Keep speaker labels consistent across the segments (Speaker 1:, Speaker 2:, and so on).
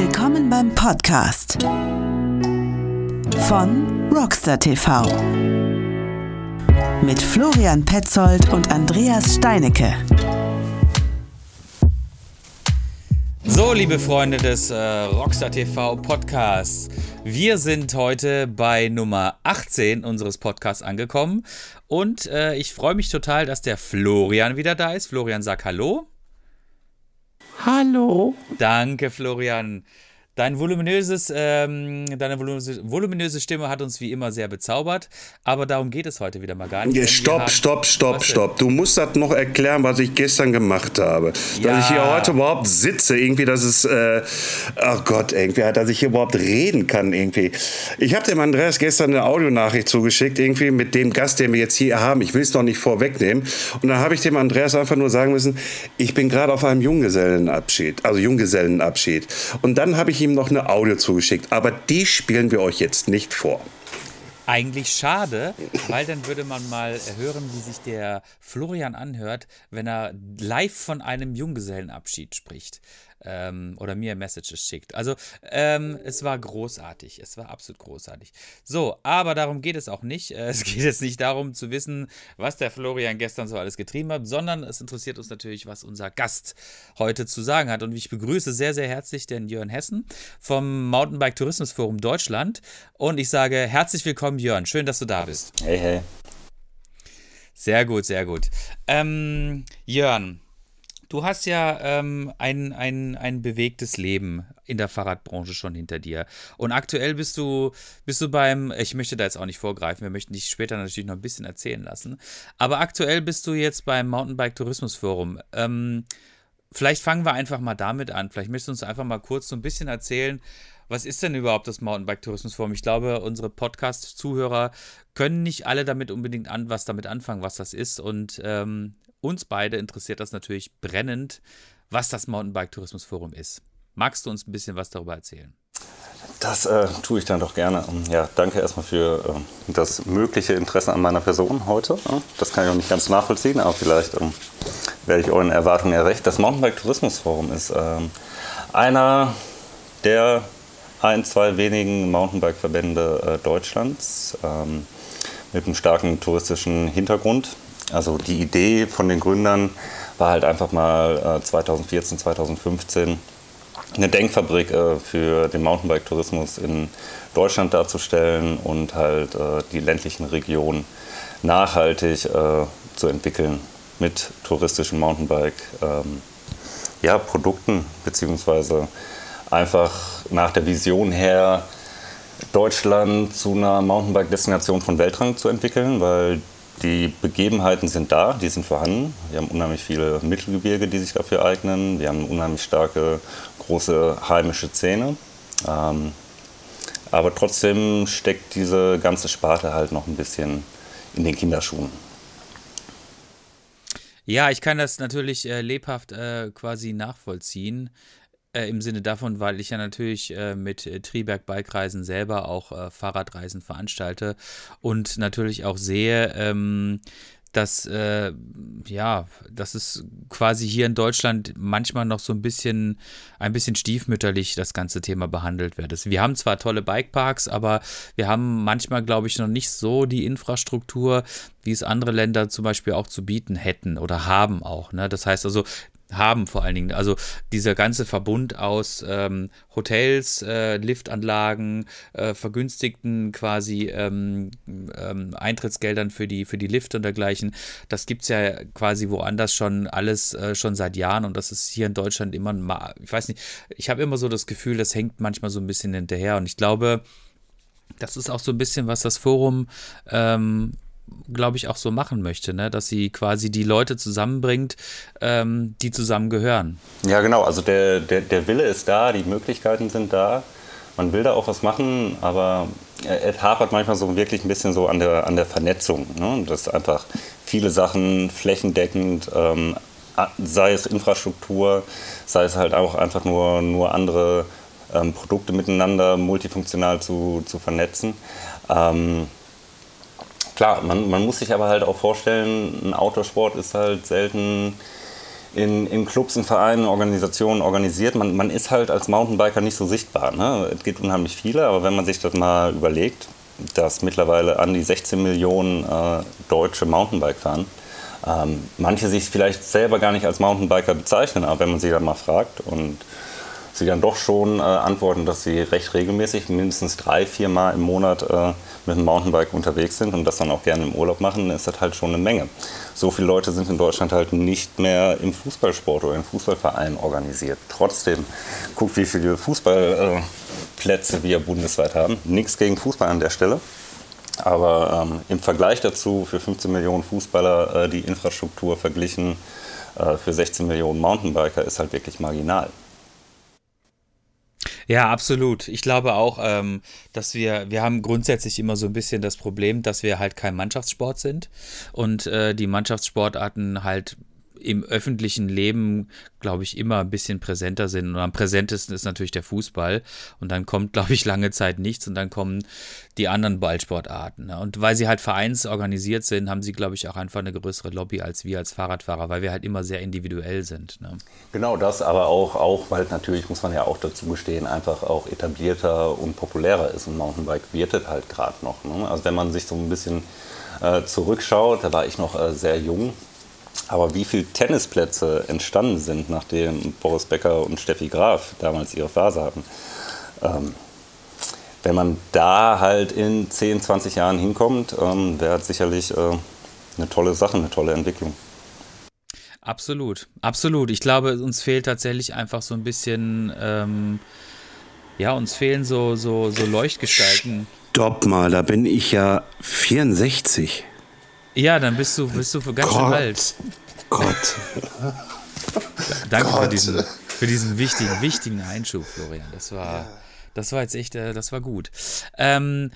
Speaker 1: Willkommen beim Podcast von Rockstar TV mit Florian Petzold und Andreas Steinecke.
Speaker 2: So, liebe Freunde des äh, Rockstar TV Podcasts, wir sind heute bei Nummer 18 unseres Podcasts angekommen und äh, ich freue mich total, dass der Florian wieder da ist. Florian, sag Hallo.
Speaker 3: Hallo.
Speaker 2: Danke, Florian. Dein voluminöses, ähm, deine voluminöse, Stimme hat uns wie immer sehr bezaubert, aber darum geht es heute wieder mal gar nicht.
Speaker 3: Stopp, stopp, stopp, stopp. Du musst das noch erklären, was ich gestern gemacht habe. Ja. Dass ich hier heute überhaupt sitze, irgendwie, dass es, äh, oh Gott, irgendwie, dass ich hier überhaupt reden kann, irgendwie. Ich habe dem Andreas gestern eine Audionachricht zugeschickt, irgendwie mit dem Gast, den wir jetzt hier haben. Ich will es noch nicht vorwegnehmen. Und dann habe ich dem Andreas einfach nur sagen müssen, ich bin gerade auf einem Junggesellenabschied, also Junggesellenabschied. Und dann habe ich ihm ihm noch eine Audio zugeschickt, aber die spielen wir euch jetzt nicht vor.
Speaker 2: Eigentlich schade, weil dann würde man mal hören, wie sich der Florian anhört, wenn er live von einem Junggesellenabschied spricht ähm, oder mir Messages schickt. Also ähm, es war großartig, es war absolut großartig. So, aber darum geht es auch nicht. Es geht jetzt nicht darum zu wissen, was der Florian gestern so alles getrieben hat, sondern es interessiert uns natürlich, was unser Gast heute zu sagen hat. Und ich begrüße sehr, sehr herzlich den Jörn Hessen vom Mountainbike Tourismus Forum Deutschland. Und ich sage herzlich willkommen, Jörn. Schön, dass du da bist.
Speaker 4: Hey, hey.
Speaker 2: Sehr gut, sehr gut. Ähm, Jörn, Du hast ja ähm, ein, ein, ein bewegtes Leben in der Fahrradbranche schon hinter dir. Und aktuell bist du, bist du beim, ich möchte da jetzt auch nicht vorgreifen, wir möchten dich später natürlich noch ein bisschen erzählen lassen. Aber aktuell bist du jetzt beim Mountainbike Tourismus Forum. Ähm, vielleicht fangen wir einfach mal damit an. Vielleicht möchtest du uns einfach mal kurz so ein bisschen erzählen, was ist denn überhaupt das Mountainbike Tourismus Forum? Ich glaube, unsere Podcast-Zuhörer können nicht alle damit unbedingt an, was damit anfangen, was das ist. Und ähm, uns beide interessiert das natürlich brennend, was das Mountainbike Tourismus Forum ist. Magst du uns ein bisschen was darüber erzählen?
Speaker 4: Das äh, tue ich dann doch gerne. Ja, danke erstmal für äh, das mögliche Interesse an meiner Person heute. Das kann ich auch nicht ganz nachvollziehen, aber vielleicht ähm, werde ich euren Erwartungen gerecht. Das Mountainbike Tourismus Forum ist ähm, einer der ein, zwei wenigen Mountainbike-Verbände äh, Deutschlands ähm, mit einem starken touristischen Hintergrund. Also die Idee von den Gründern war halt einfach mal 2014, äh, 2015 eine Denkfabrik äh, für den Mountainbike-Tourismus in Deutschland darzustellen und halt äh, die ländlichen Regionen nachhaltig zu entwickeln mit touristischen Mountainbike-Produkten, ähm, beziehungsweise einfach nach der Vision her, Deutschland zu einer Mountainbike-Destination von Weltrang zu entwickeln, weil die Begebenheiten sind da, die sind vorhanden. Wir haben unheimlich viele Mittelgebirge, die sich dafür eignen. Wir haben unheimlich starke, große heimische Szene. Ähm, aber trotzdem steckt diese ganze Sparte halt noch ein bisschen in den Kinderschuhen.
Speaker 2: Ja, ich kann das natürlich äh, lebhaft äh, quasi nachvollziehen. Äh, Im Sinne davon, weil ich ja natürlich äh, mit äh, Triberg Bikereisen selber auch äh, Fahrradreisen veranstalte und natürlich auch sehe, ähm, dass, äh, ja, dass es quasi hier in Deutschland manchmal noch so ein bisschen, ein bisschen stiefmütterlich das ganze Thema behandelt wird. Wir haben zwar tolle Bikeparks, aber wir haben manchmal, glaube ich, noch nicht so die Infrastruktur, wie es andere Länder zum Beispiel auch zu bieten hätten oder haben auch. Ne? Das heißt also, haben vor allen Dingen. Also dieser ganze Verbund aus ähm, Hotels, äh, Liftanlagen, äh, vergünstigten quasi ähm, ähm, Eintrittsgeldern für die, für die Lifte und dergleichen, das gibt es ja quasi woanders schon alles äh, schon seit Jahren und das ist hier in Deutschland immer, mal, ich weiß nicht, ich habe immer so das Gefühl, das hängt manchmal so ein bisschen hinterher und ich glaube, das ist auch so ein bisschen, was das Forum ähm, glaube ich, auch so machen möchte, ne? dass sie quasi die Leute zusammenbringt, ähm, die zusammengehören.
Speaker 4: Ja, genau. Also der, der, der Wille ist da, die Möglichkeiten sind da. Man will da auch was machen, aber es hapert manchmal so wirklich ein bisschen so an der, an der Vernetzung. Ne? Dass einfach viele Sachen flächendeckend, ähm, sei es Infrastruktur, sei es halt auch einfach nur, nur andere ähm, Produkte miteinander multifunktional zu, zu vernetzen. Ähm, Klar, man, man muss sich aber halt auch vorstellen, ein Autosport ist halt selten in, in Clubs, in Vereinen, Organisationen organisiert. Man, man ist halt als Mountainbiker nicht so sichtbar. Ne? Es gibt unheimlich viele, aber wenn man sich das mal überlegt, dass mittlerweile an die 16 Millionen äh, Deutsche Mountainbike fahren, ähm, manche sich vielleicht selber gar nicht als Mountainbiker bezeichnen, aber wenn man sie dann mal fragt und sie dann doch schon äh, antworten, dass sie recht regelmäßig, mindestens drei, vier Mal im Monat äh, mit dem Mountainbike unterwegs sind und das dann auch gerne im Urlaub machen, ist das halt schon eine Menge. So viele Leute sind in Deutschland halt nicht mehr im Fußballsport oder im Fußballverein organisiert. Trotzdem, guckt, wie viele Fußballplätze wir bundesweit haben. Nichts gegen Fußball an der Stelle. Aber ähm, im Vergleich dazu für 15 Millionen Fußballer äh, die Infrastruktur verglichen äh, für 16 Millionen Mountainbiker ist halt wirklich marginal.
Speaker 2: Ja, absolut. Ich glaube auch, ähm, dass wir, wir haben grundsätzlich immer so ein bisschen das Problem, dass wir halt kein Mannschaftssport sind und äh, die Mannschaftssportarten halt im öffentlichen Leben, glaube ich, immer ein bisschen präsenter sind. Und am präsentesten ist natürlich der Fußball. Und dann kommt, glaube ich, lange Zeit nichts und dann kommen die anderen Ballsportarten. Ne? Und weil sie halt vereinsorganisiert sind, haben sie, glaube ich, auch einfach eine größere Lobby als wir als Fahrradfahrer, weil wir halt immer sehr individuell sind. Ne?
Speaker 4: Genau das, aber auch, auch, weil natürlich, muss man ja auch dazu gestehen, einfach auch etablierter und populärer ist. Und Mountainbike wird halt gerade noch. Ne? Also wenn man sich so ein bisschen äh, zurückschaut, da war ich noch äh, sehr jung, aber wie viele Tennisplätze entstanden sind, nachdem Boris Becker und Steffi Graf damals ihre Phase hatten, ähm, wenn man da halt in 10, 20 Jahren hinkommt, ähm, wäre sicherlich äh, eine tolle Sache, eine tolle Entwicklung.
Speaker 2: Absolut, absolut. Ich glaube, uns fehlt tatsächlich einfach so ein bisschen, ähm, ja, uns fehlen so, so, so Leuchtgestalten.
Speaker 3: Stopp mal, da bin ich ja 64.
Speaker 2: Ja, dann bist du, bist du ganz schön alt.
Speaker 3: Gott.
Speaker 2: Danke
Speaker 3: Gott.
Speaker 2: Für, diesen, für diesen wichtigen, wichtigen Einschub, Florian. Das war, das war jetzt echt, äh, das war gut. Ähm,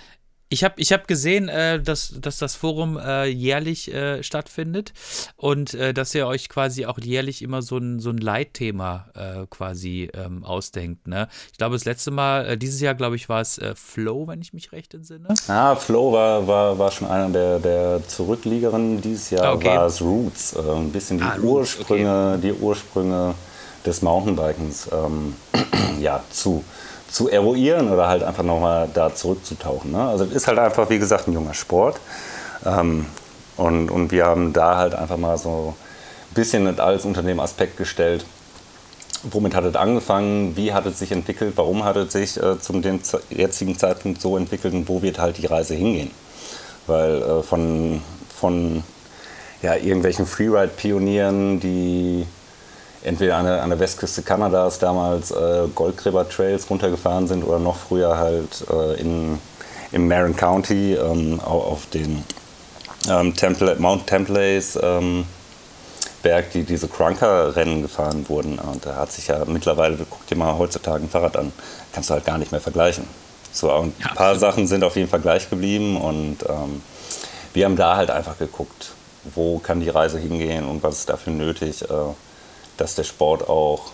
Speaker 2: ich habe ich hab gesehen, äh, dass, dass das Forum äh, jährlich äh, stattfindet und äh, dass ihr euch quasi auch jährlich immer so ein, so ein Leitthema äh, quasi ähm, ausdenkt. Ne? Ich glaube, das letzte Mal, äh, dieses Jahr, glaube ich, war es Flow, wenn ich mich recht entsinne.
Speaker 4: Ah, Flow war, war, war schon einer der, der Zurückliegeren. Dieses Jahr
Speaker 2: Ah, okay.
Speaker 4: war es Roots. ein bisschen die
Speaker 2: Ah,
Speaker 4: Ursprünge, die Ursprünge des Mountainbikens ähm, ja, zu zu eruieren oder halt einfach nochmal da zurückzutauchen. Ne? Also es ist halt einfach, wie gesagt, ein junger Sport. Ähm, und, und wir haben da halt einfach mal so ein bisschen alles unter dem Aspekt gestellt, womit hat es angefangen, wie hat es sich entwickelt, warum hat es sich äh, zum jetzigen Zeitpunkt so entwickelt und wo wird halt die Reise hingehen. Weil äh, von, von ja, irgendwelchen Freeride-Pionieren, die entweder an der, an der Westküste Kanadas damals äh, Goldgräber-Trails runtergefahren sind oder noch früher halt äh, in, im Marin County ähm, auf den ähm, Temple, Mount Templates ähm, Berg, die diese Crunker-Rennen gefahren wurden. Und da hat sich ja mittlerweile, guck dir mal heutzutage ein Fahrrad an, kannst du halt gar nicht mehr vergleichen. So, ein ja, paar Sachen sind auf jeden Fall gleich geblieben und ähm, wir haben da halt einfach geguckt, wo kann die Reise hingehen und was ist dafür nötig. Äh, dass der Sport auch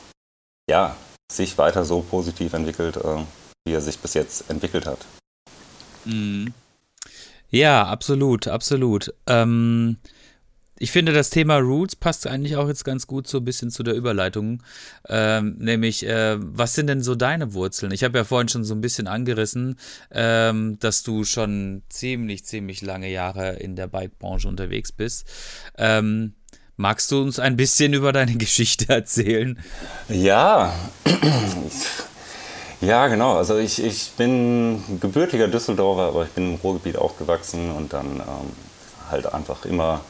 Speaker 4: ja, sich weiter so positiv entwickelt, äh, wie er sich bis jetzt entwickelt hat.
Speaker 2: Mhm. Ja, absolut, absolut. Ähm, ich finde, das Thema Roots passt eigentlich auch jetzt ganz gut so ein bisschen zu der Überleitung. Ähm, nämlich, äh, was sind denn so deine Wurzeln? Ich habe ja vorhin schon so ein bisschen angerissen, ähm, dass du schon ziemlich, ziemlich lange Jahre in der Bike-Branche unterwegs bist. Ähm, Magst du uns ein bisschen über deine Geschichte erzählen?
Speaker 4: Ja, ja, genau. Also ich, ich bin gebürtiger Düsseldorfer, aber ich bin im Ruhrgebiet aufgewachsen und dann ähm, halt einfach immer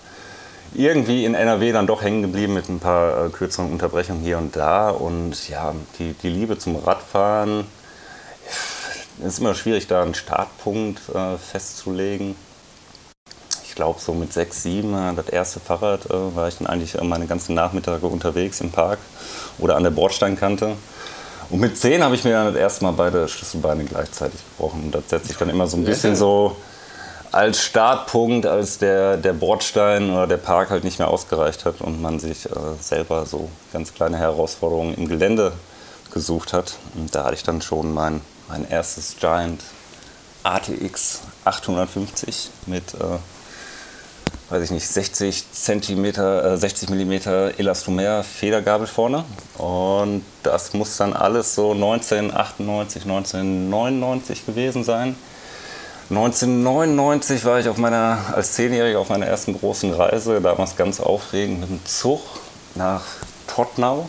Speaker 4: irgendwie in NRW dann doch hängen geblieben mit ein paar äh, kürzeren Unterbrechungen hier und da. Und ja, die, die Liebe zum Radfahren, ist immer schwierig, da einen Startpunkt äh, festzulegen glaube, so mit sechs, sieben, das erste Fahrrad, äh, war ich dann eigentlich meine ganzen Nachmittage unterwegs im Park oder an der Bordsteinkante. Und mit zehn habe ich mir dann das erste Mal beide Schlüsselbeine gleichzeitig gebrochen. Und das setze ich dann immer so ein bisschen so als Startpunkt, als der, der Bordstein oder der Park halt nicht mehr ausgereicht hat und man sich äh, selber so ganz kleine Herausforderungen im Gelände gesucht hat. Und da hatte ich dann schon mein, mein erstes Giant ATX 850 mit äh, weiß ich nicht, 60 Zentimeter, äh, 60 Millimeter Elastomer Federgabel vorne. Und das muss dann alles so 1998, 1999 gewesen sein. 1999 war ich auf meiner, als Zehnjähriger auf meiner ersten großen Reise, damals ganz aufregend mit dem Zug nach Tottnau.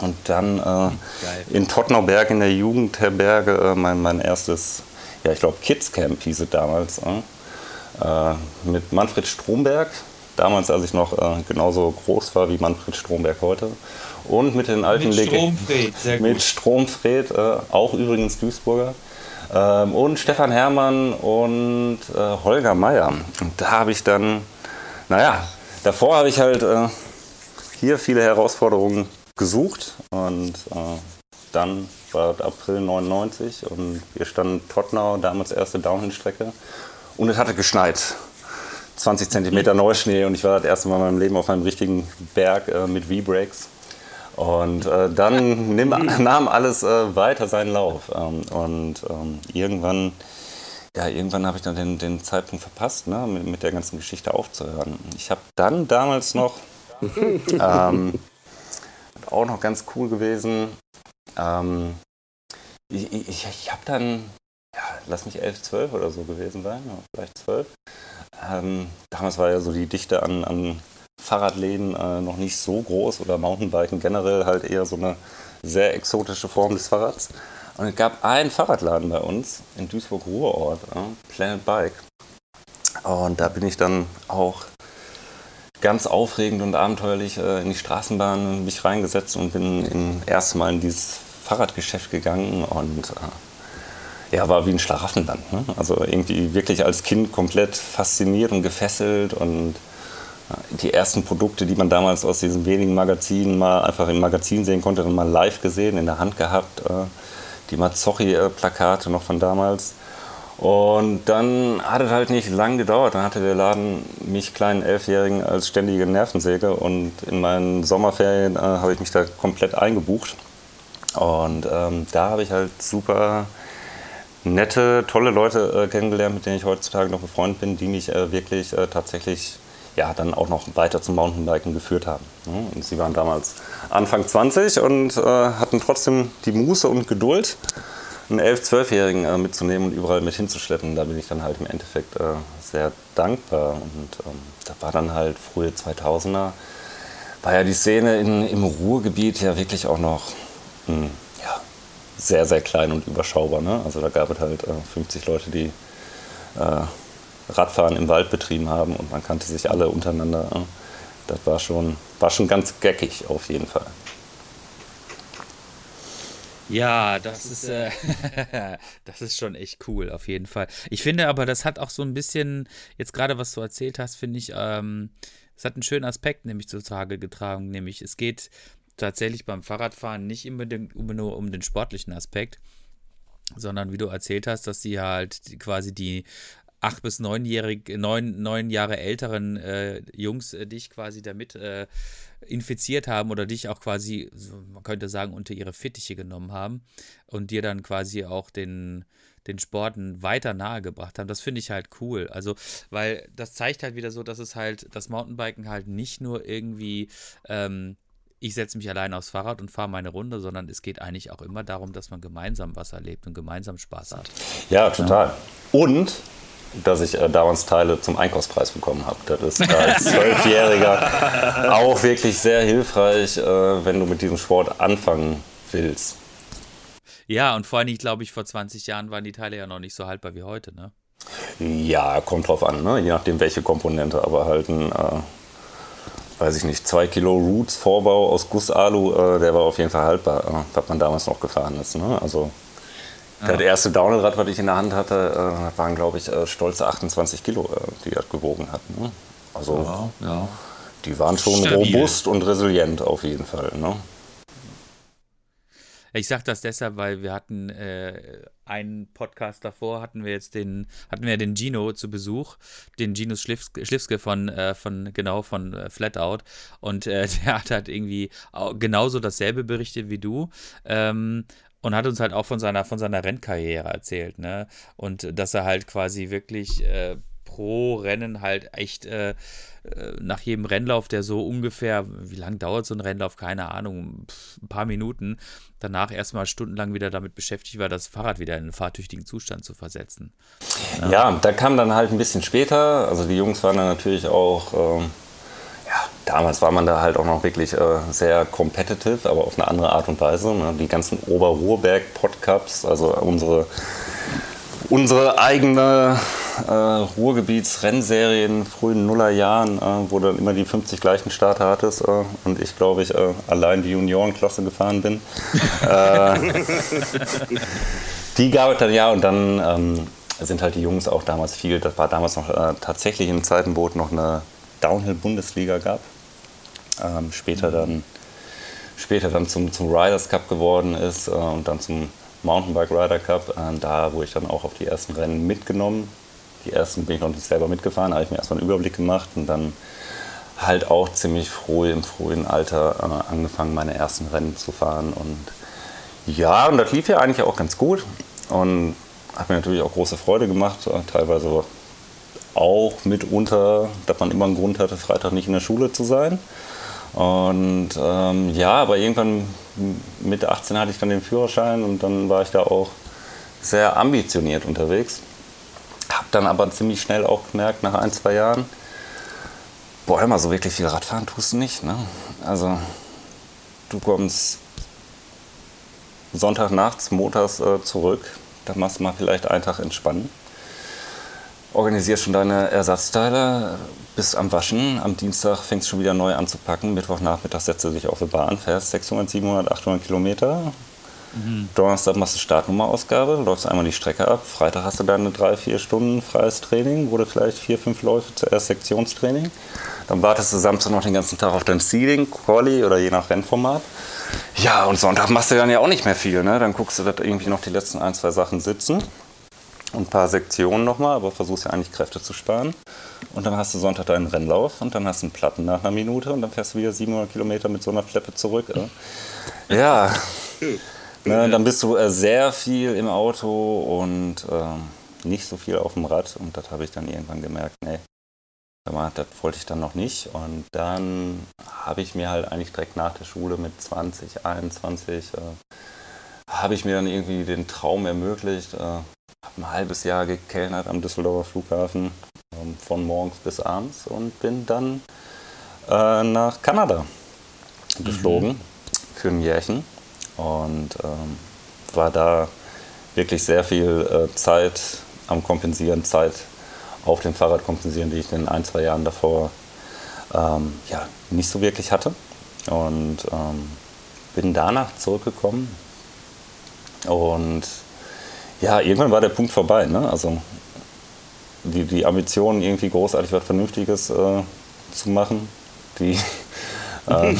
Speaker 4: Und dann äh, in Tottnauberg in der Jugendherberge äh, mein, mein erstes, ja ich glaube Kids Camp hieß es damals, äh, mit Manfred Stromberg. Damals, als ich noch äh, genauso groß war wie Manfred Stromberg heute. Und mit den alten
Speaker 2: Mit Stromfred, sehr gut.
Speaker 4: Mit Stromfred, äh, auch übrigens Duisburger. Ähm, und Stefan Herrmann und äh, Holger Meier. Und da habe ich dann, naja, davor habe ich halt äh, hier viele Herausforderungen gesucht und äh, dann war es April 99 und wir standen Tottnau, damals erste Downhill-Strecke und es hatte geschneit. 20 Zentimeter Neuschnee und ich war das erste Mal in meinem Leben auf einem richtigen Berg äh, mit V-Brakes. Und äh, dann nimm, nahm alles äh, weiter seinen Lauf. Ähm, und ähm, irgendwann, ja, irgendwann habe ich dann den, den Zeitpunkt verpasst, ne, mit, mit der ganzen Geschichte aufzuhören. Ich habe dann damals noch, ähm, auch noch ganz cool gewesen, ähm, ich, ich, ich habe dann, lass mich 11, 12 oder so gewesen sein, vielleicht 12. Ähm, damals war ja so die Dichte an, an Fahrradläden äh, noch nicht so groß oder Mountainbiken generell halt eher so eine sehr exotische Form des Fahrrads. Und es gab einen Fahrradladen bei uns in Duisburg-Ruhrort, äh, Planet Bike. Und da bin ich dann auch ganz aufregend und abenteuerlich äh, in die Straßenbahn mich reingesetzt und bin in, erst mal in dieses Fahrradgeschäft gegangen und äh, ja, war wie ein Schlaraffenland. Ne? Also irgendwie wirklich als Kind komplett fasziniert und gefesselt und die ersten Produkte, die man damals aus diesen wenigen Magazinen mal einfach im Magazin sehen konnte, dann mal live gesehen, in der Hand gehabt. äh, Die Mazzocchi-Plakate noch von damals. Und dann hat es halt nicht lang gedauert. Dann hatte der Laden mich, kleinen Elfjährigen, als ständige Nervensäge. Und in meinen Sommerferien äh, habe ich mich da komplett eingebucht. Und ähm, da habe ich halt super nette, tolle Leute äh, kennengelernt, mit denen ich heutzutage noch befreundet bin, die mich äh, wirklich äh, tatsächlich ja, dann auch noch weiter zum Mountainbiken geführt haben. ne? Und sie waren damals Anfang 20 und äh, hatten trotzdem die Muße und Geduld, einen 11-, 12-Jährigen äh, mitzunehmen und überall mit hinzuschleppen. Da bin ich dann halt im Endeffekt äh, sehr dankbar. Und ähm, da war dann halt frühe 2000er, war ja die Szene in, im Ruhrgebiet ja wirklich auch noch mh, ja, sehr, sehr klein und überschaubar. Ne? Also da gab es halt äh, 50 Leute, die äh, Radfahren im Wald betrieben haben und man kannte sich alle untereinander. äh. Das war schon, war schon ganz geckig auf jeden Fall.
Speaker 2: Ja, das ist, äh, das ist schon echt cool, auf jeden Fall. Ich finde aber, das hat auch so ein bisschen, jetzt gerade was du erzählt hast, finde ich, ähm, es hat einen schönen Aspekt nämlich zutage getragen, nämlich es geht tatsächlich beim Fahrradfahren nicht unbedingt nur um den sportlichen Aspekt, sondern wie du erzählt hast, dass sie halt quasi die acht bis neunjährig, neun, neun Jahre älteren äh, Jungs äh, dich quasi damit äh, infiziert haben oder dich auch quasi, man könnte sagen, unter ihre Fittiche genommen haben und dir dann quasi auch den, den Sporten weiter nahegebracht haben. Das finde ich halt cool. Also, weil das zeigt halt wieder so, dass es halt, das Mountainbiken halt nicht nur irgendwie, ähm, ich setze mich allein aufs Fahrrad und fahre meine Runde, sondern es geht eigentlich auch immer darum, dass man gemeinsam was erlebt und gemeinsam Spaß hat.
Speaker 4: Ja, total. Und dass ich äh, damals Teile zum Einkaufspreis bekommen habe. Das ist als Zwölfjähriger auch wirklich sehr hilfreich, äh, wenn du mit diesem Sport anfangen willst.
Speaker 2: Ja, und vor allem, glaube ich, vor 20 Jahren waren die Teile ja noch nicht so haltbar wie heute, ne?
Speaker 4: Ja, kommt drauf an, ne? je nachdem welche Komponente, aber halt ein, äh, weiß ich nicht, 2 Kilo Roots Vorbau aus Gussalu, äh, der war auf jeden Fall haltbar, äh, was man damals noch gefahren ist. Ne? Also das erste Downhill-Rad, was ich in der Hand hatte, äh, waren, glaube ich, äh, stolze 28 Kilo, äh, die das gewogen hatten. Ne? Also
Speaker 2: ja.
Speaker 4: die waren schon
Speaker 2: Stabil.
Speaker 4: robust und resilient auf jeden Fall. Ne?
Speaker 2: Ich sage das deshalb, weil wir hatten äh, einen Podcast davor, hatten wir jetzt den, hatten wir den Gino zu Besuch, den Gino Schliffske, Schliffske von, äh, von, genau, von äh, Flatout. Und äh, der hat halt irgendwie au- genauso dasselbe berichtet wie du. Ähm, und hat uns halt auch von seiner, von seiner Rennkarriere erzählt, ne? Und dass er halt quasi wirklich äh, pro Rennen halt echt äh, äh, nach jedem Rennlauf, der so ungefähr, wie lange dauert so ein Rennlauf? Keine Ahnung, ein paar Minuten. Danach erstmal stundenlang wieder damit beschäftigt war, das Fahrrad wieder in einen fahrtüchtigen Zustand zu versetzen.
Speaker 4: Ja, ja da kam dann halt ein bisschen später. Also die Jungs waren dann natürlich auch. Ähm ja, damals war man da halt auch noch wirklich äh, sehr competitive, aber auf eine andere Art und Weise. Ne? Die ganzen Oberruhrberg-Podcups, also unsere unsere eigene äh, Ruhrgebietsrennserie in frühen Nullerjahren, äh, wo du immer die 50 gleichen Starter hattest äh, und ich glaube ich äh, allein die Juniorenklasse gefahren bin. Äh, die gab es dann ja und dann ähm, sind halt die Jungs auch damals viel, das war damals noch äh, tatsächlich in Zeiten, wo es noch eine Downhill-Bundesliga gab. Ähm, später dann später dann zum, zum Riders Cup geworden ist und dann zum Mountainbike Rider Cup. Äh, da wurde ich dann auch auf die ersten Rennen mitgenommen. Die ersten bin ich noch nicht selber mitgefahren, habe ich mir erstmal einen Überblick gemacht und dann halt auch ziemlich früh im frühen Alter äh, angefangen, meine ersten Rennen zu fahren. Und ja, und das lief ja eigentlich auch ganz gut und hat mir natürlich auch große Freude gemacht, äh, teilweise auch mitunter, dass man immer einen Grund hatte, Freitag nicht in der Schule zu sein. Und ähm, ja, aber irgendwann mit 18 hatte ich dann den Führerschein und dann war ich da auch sehr ambitioniert unterwegs. Hab dann aber ziemlich schnell auch gemerkt, nach ein, zwei Jahren, boah, immer so wirklich viel Radfahren tust du nicht. Ne? Also du kommst Sonntag nachts, montags äh, zurück, dann machst du mal vielleicht einen Tag entspannen organisierst schon deine Ersatzteile, bist am Waschen, am Dienstag fängst du schon wieder neu an zu packen, Mittwochnachmittag setzt du dich auf die Bahn, fährst 600, 700, 800 Kilometer. Mhm. Donnerstag machst du Startnummerausgabe, läufst einmal die Strecke ab. Freitag hast du deine drei, vier Stunden freies Training, wurde vielleicht vier, fünf Läufe zuerst Sektionstraining. Dann wartest du Samstag noch den ganzen Tag auf dein Seeding, Quali oder je nach Rennformat. Ja, und Sonntag machst du dann ja auch nicht mehr viel. Ne? Dann guckst du, dass irgendwie noch die letzten ein, zwei Sachen sitzen und ein paar Sektionen nochmal, aber versuchst ja eigentlich Kräfte zu sparen. Und dann hast du Sonntag deinen Rennlauf und dann hast du einen Platten nach einer Minute und dann fährst du wieder 700 Kilometer mit so einer Fleppe zurück. Äh. Ja, ne, dann bist du äh, sehr viel im Auto und äh, nicht so viel auf dem Rad. Und das habe ich dann irgendwann gemerkt, nee, das wollte ich dann noch nicht. Und dann habe ich mir halt eigentlich direkt nach der Schule mit 20, 21, äh, habe ich mir dann irgendwie den Traum ermöglicht, äh, habe ein halbes Jahr gekellnert am Düsseldorfer Flughafen ähm, von morgens bis abends und bin dann äh, nach Kanada geflogen mhm. für ein Jährchen und ähm, war da wirklich sehr viel äh, Zeit am Kompensieren, Zeit auf dem Fahrrad kompensieren, die ich in ein, zwei Jahren davor ähm, ja, nicht so wirklich hatte. Und ähm, bin danach zurückgekommen und ja, irgendwann war der Punkt vorbei. Ne? Also die, die Ambition, irgendwie großartig was Vernünftiges äh, zu machen, die, äh,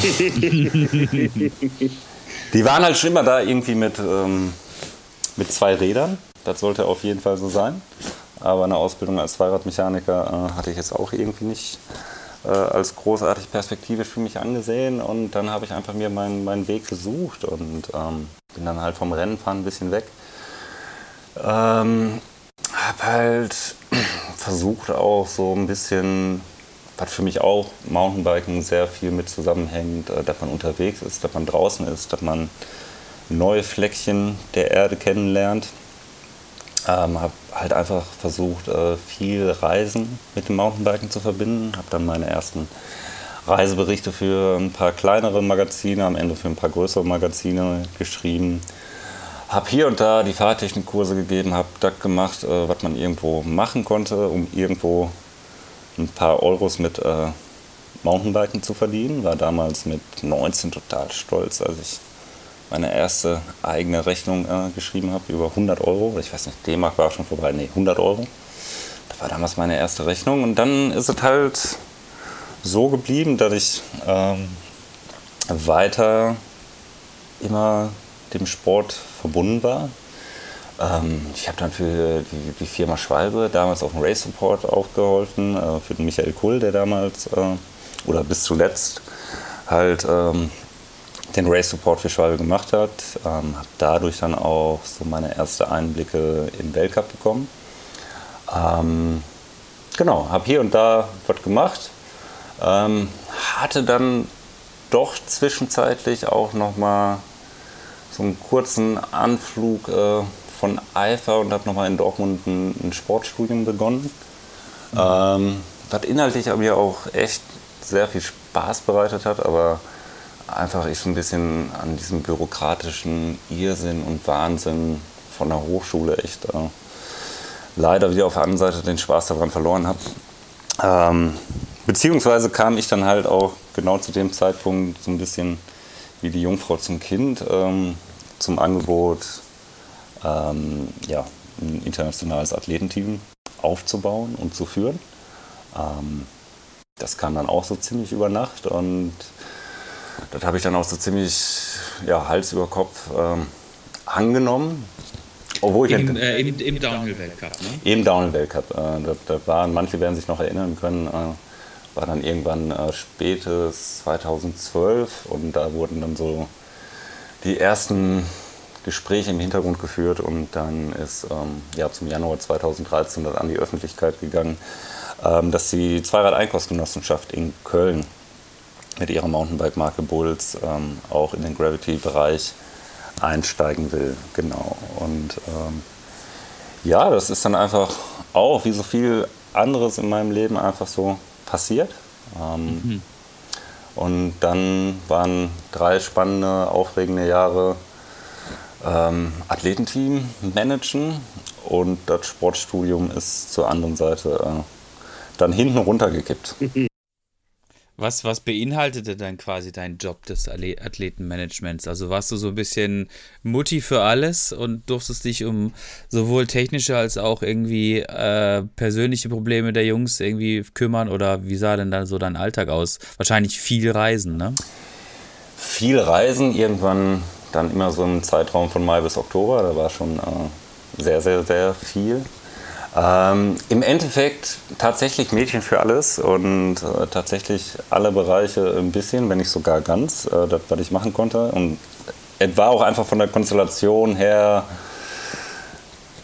Speaker 4: die waren halt schon immer da irgendwie mit, ähm, mit zwei Rädern. Das sollte auf jeden Fall so sein. Aber eine Ausbildung als Zweiradmechaniker äh, hatte ich jetzt auch irgendwie nicht äh, als großartig perspektivisch für mich angesehen. Und dann habe ich einfach mir meinen, meinen Weg gesucht und ähm, bin dann halt vom Rennenfahren ein bisschen weg ähm, habe halt versucht auch so ein bisschen, was für mich auch Mountainbiken sehr viel mit zusammenhängt, äh, dass man unterwegs ist, dass man draußen ist, dass man neue Fleckchen der Erde kennenlernt. Ähm, habe halt einfach versucht, äh, viel Reisen mit dem Mountainbiken zu verbinden. Habe dann meine ersten Reiseberichte für ein paar kleinere Magazine, am Ende für ein paar größere Magazine geschrieben habe hier und da die Fahrtechnikkurse gegeben, habe das gemacht, äh, was man irgendwo machen konnte, um irgendwo ein paar Euros mit äh, Mountainbiken zu verdienen. War damals mit 19 total stolz, als ich meine erste eigene Rechnung äh, geschrieben habe, über 100 Euro. Ich weiß nicht, D-Mark war schon vorbei, nee, 100 Euro. Das war damals meine erste Rechnung. Und dann ist es halt so geblieben, dass ich ähm, weiter immer dem Sport verbunden war. Ähm, ich habe dann für die, die, Firma Schwalbe damals auf dem Race Support aufgeholfen, äh, für den Michael Kull, der damals äh, oder bis zuletzt halt ähm, den Race Support für Schwalbe gemacht hat. Ähm, habe dadurch dann auch so meine ersten Einblicke im Weltcup bekommen. Ähm, genau, habe hier und da was gemacht. Ähm, hatte dann doch zwischenzeitlich auch noch mal so einen kurzen Anflug äh, von Eifer und habe noch mal in Dortmund ein, ein Sportstudium begonnen. Mhm. Ähm, was inhaltlich mir auch echt sehr viel Spaß bereitet hat, aber einfach ich so ein bisschen an diesem bürokratischen Irrsinn und Wahnsinn von der Hochschule echt äh, leider wieder auf der anderen Seite den Spaß daran verloren habe. Ähm, beziehungsweise kam ich dann halt auch genau zu dem Zeitpunkt so ein bisschen wie die Jungfrau zum Kind ähm, zum Angebot, ähm, ja, ein internationales Athletenteam aufzubauen und zu führen. Ähm, das kam dann auch so ziemlich über Nacht und das habe ich dann auch so ziemlich ja, Hals über Kopf ähm, angenommen.
Speaker 2: Obwohl Im, äh, im, im Downhill-Weltcup,
Speaker 4: ne? Im Downhill-Weltcup. Äh, da, da, waren, manche werden sich noch erinnern können, äh, war dann irgendwann äh, spätes 2012 und da wurden dann so die ersten Gespräche im Hintergrund geführt und dann ist ähm, ja, zum Januar 2013 dann an die Öffentlichkeit gegangen, ähm, dass die Zweirad-Einkaufsgenossenschaft in Köln mit ihrer Mountainbike-Marke Bulls ähm, auch in den Gravity-Bereich einsteigen will. Genau. Und ähm, ja, das ist dann einfach auch wie so viel anderes in meinem Leben einfach so passiert. Ähm, mhm. Und dann waren drei spannende, aufregende Jahre ähm, Athletenteam managen und das Sportstudium ist zur anderen Seite äh, dann hinten runtergekippt.
Speaker 2: Was, was beinhaltete dann quasi dein Job des Athletenmanagements? Also warst du so ein bisschen Mutti für alles und durftest dich um sowohl technische als auch irgendwie äh, persönliche Probleme der Jungs irgendwie kümmern oder wie sah denn dann so dein Alltag aus? Wahrscheinlich viel Reisen, ne?
Speaker 4: Viel Reisen, irgendwann dann immer so im Zeitraum von Mai bis Oktober, da war schon äh, sehr, sehr, sehr viel. Ähm, Im Endeffekt tatsächlich Mädchen für alles und äh, tatsächlich alle Bereiche ein bisschen, wenn nicht sogar ganz, äh, das, was ich machen konnte. Und es war auch einfach von der Konstellation her,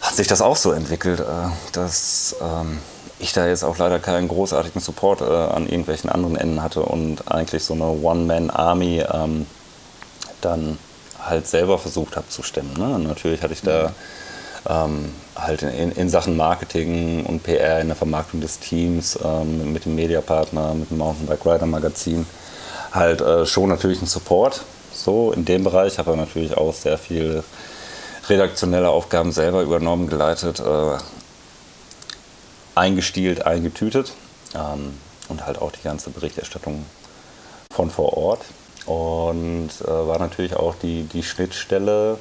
Speaker 4: hat sich das auch so entwickelt, äh, dass ähm, ich da jetzt auch leider keinen großartigen Support äh, an irgendwelchen anderen Enden hatte und eigentlich so eine One-Man-Army ähm, dann halt selber versucht habe zu stemmen. Ne? natürlich hatte ich da ähm, halt in, in, Sachen Marketing und PR, in der Vermarktung des Teams, ähm, mit dem Mediapartner, mit dem Mountainbike Rider Magazin, halt äh, schon natürlich einen Support. So in dem Bereich habe ich natürlich auch sehr viele redaktionelle Aufgaben selber übernommen, geleitet, äh, eingestielt, eingetütet ähm, und halt auch die ganze Berichterstattung von vor Ort. Und äh, war natürlich auch die, die Schnittstelle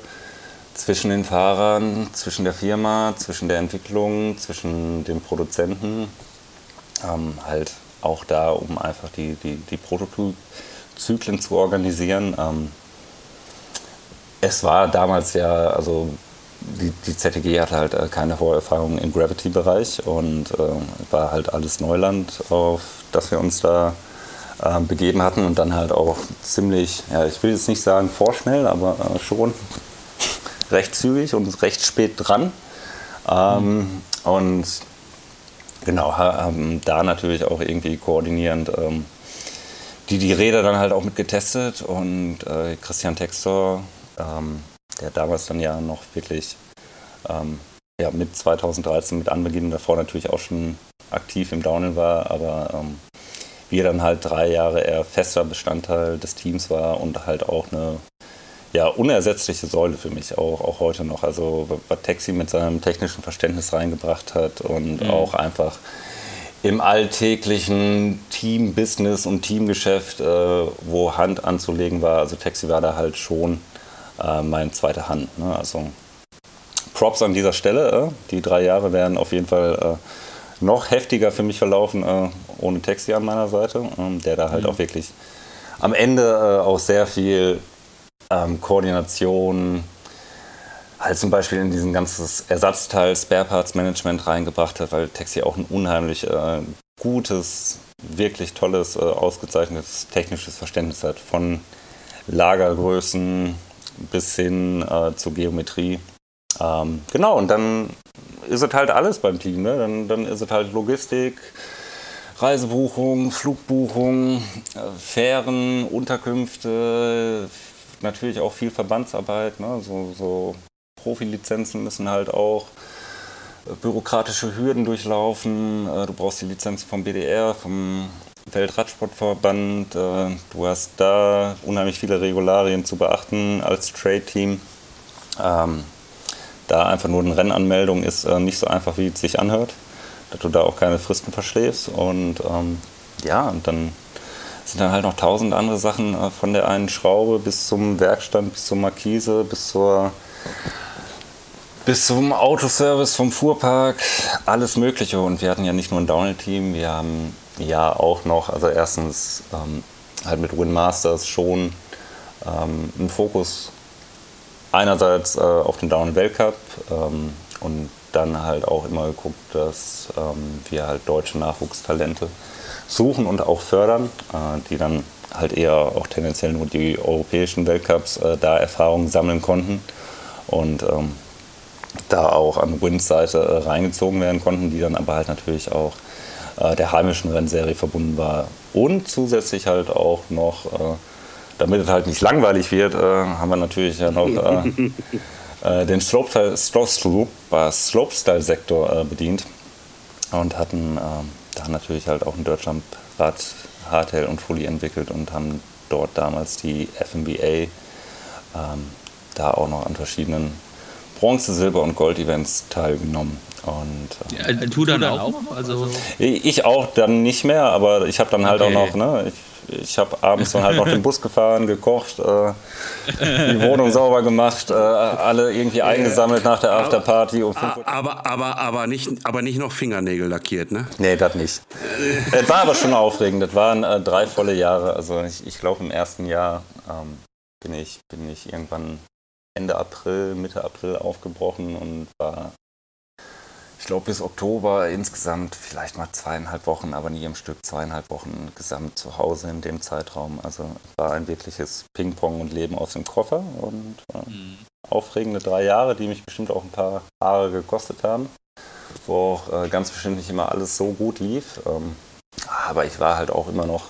Speaker 4: zwischen den Fahrern, zwischen der Firma, zwischen der Entwicklung, zwischen den Produzenten. Ähm, halt auch da, um einfach die, die, die Prototypzyklen zu organisieren. Ähm, es war damals ja, also die, die ZTG hatte halt äh, keine Vorerfahrung im Gravity-Bereich und äh, war halt alles Neuland, auf das wir uns da äh, begeben hatten und dann halt auch ziemlich, ja, ich will jetzt nicht sagen vorschnell, aber äh, schon recht zügig und recht spät dran. Ähm, mhm. Und genau, haben da natürlich auch irgendwie koordinierend ähm, die, die Räder dann halt auch mit getestet und äh, Christian Textor, ähm, der damals dann ja noch wirklich ähm, ja, mit 2013 mit Anbeginn davor natürlich auch schon aktiv im Downhill war, aber ähm, wie er dann halt drei Jahre eher fester Bestandteil des Teams war und halt auch eine ja, unersetzliche Säule für mich, auch, auch heute noch. Also was Taxi mit seinem technischen Verständnis reingebracht hat und mhm. auch einfach im alltäglichen Team-Business und Teamgeschäft, äh, wo Hand anzulegen war. Also Taxi war da halt schon äh, meine zweite Hand. Ne? Also Props an dieser Stelle. Äh. Die drei Jahre wären auf jeden Fall äh, noch heftiger für mich verlaufen äh, ohne Taxi an meiner Seite, ähm, der da halt mhm. auch wirklich am Ende äh, auch sehr viel ähm, Koordination, halt zum Beispiel in diesen ganzes Ersatzteil Spare Parts Management reingebracht hat, weil Taxi auch ein unheimlich äh, gutes, wirklich tolles, äh, ausgezeichnetes technisches Verständnis hat von Lagergrößen bis hin äh, zur Geometrie. Ähm, genau, und dann ist es halt alles beim Team. Ne? Dann, dann ist es halt Logistik, Reisebuchung, Flugbuchung, äh, Fähren, Unterkünfte, natürlich auch viel Verbandsarbeit. Ne? So, so Profilizenzen müssen halt auch äh, bürokratische Hürden durchlaufen. Äh, du brauchst die Lizenz vom BDR, vom Weltradsportverband. Du hast da unheimlich viele Regularien zu beachten als Trade-Team. Ähm, da einfach nur eine Rennanmeldung ist nicht so einfach, wie es sich anhört dass du da auch keine Fristen verschläfst. Und ähm, ja, und dann sind dann halt noch tausend andere Sachen äh, von der einen Schraube bis zum Werkstand, bis zur Markise, bis zur bis zum Autoservice vom Fuhrpark, alles Mögliche. Und wir hatten ja nicht nur ein Downhill-Team, wir haben ja auch noch, also erstens ähm, halt mit Win Masters schon ähm, einen Fokus einerseits äh, auf den Downhill-Weltcup ähm, und dann halt auch immer geguckt, dass ähm, wir halt deutsche Nachwuchstalente suchen und auch fördern, äh, die dann halt eher auch tendenziell nur die europäischen Weltcups äh, da Erfahrungen sammeln konnten und ähm, da auch an Wins Seite äh, reingezogen werden konnten, die dann aber halt natürlich auch der heimischen Rennserie verbunden war und zusätzlich halt auch noch damit es halt nicht langweilig wird, haben wir natürlich ja noch den Slopestyle-Sektor bedient und hatten ähm, da natürlich halt auch in Deutschland Rad, Hardtail und Fully entwickelt und haben dort damals die FMBA ähm, da auch noch an verschiedenen Bronze-, Silber- und Gold-Events teilgenommen. Und,
Speaker 2: ähm, ja, du dann auch? Also
Speaker 4: ich auch dann nicht mehr, aber ich habe dann halt okay. auch noch, ne, ich ich habe abends dann halt noch den Bus gefahren, gekocht, äh, die Wohnung sauber gemacht, äh, alle irgendwie eingesammelt nach der Afterparty. Um
Speaker 3: aber, aber, aber, nicht, aber nicht noch Fingernägel lackiert, ne?
Speaker 4: Nee, das nicht. Es war aber schon aufregend. Das waren äh, drei volle Jahre. Also ich, ich glaube im ersten Jahr ähm, bin, ich, bin ich irgendwann Ende April, Mitte April aufgebrochen und war ich glaube, bis Oktober insgesamt vielleicht mal zweieinhalb Wochen, aber nie im Stück zweieinhalb Wochen gesamt zu Hause in dem Zeitraum. Also war ein wirkliches Ping-Pong und Leben aus dem Koffer und äh, mhm. aufregende drei Jahre, die mich bestimmt auch ein paar Haare gekostet haben, wo auch äh, ganz bestimmt nicht immer alles so gut lief. Ähm, aber ich war halt auch immer noch,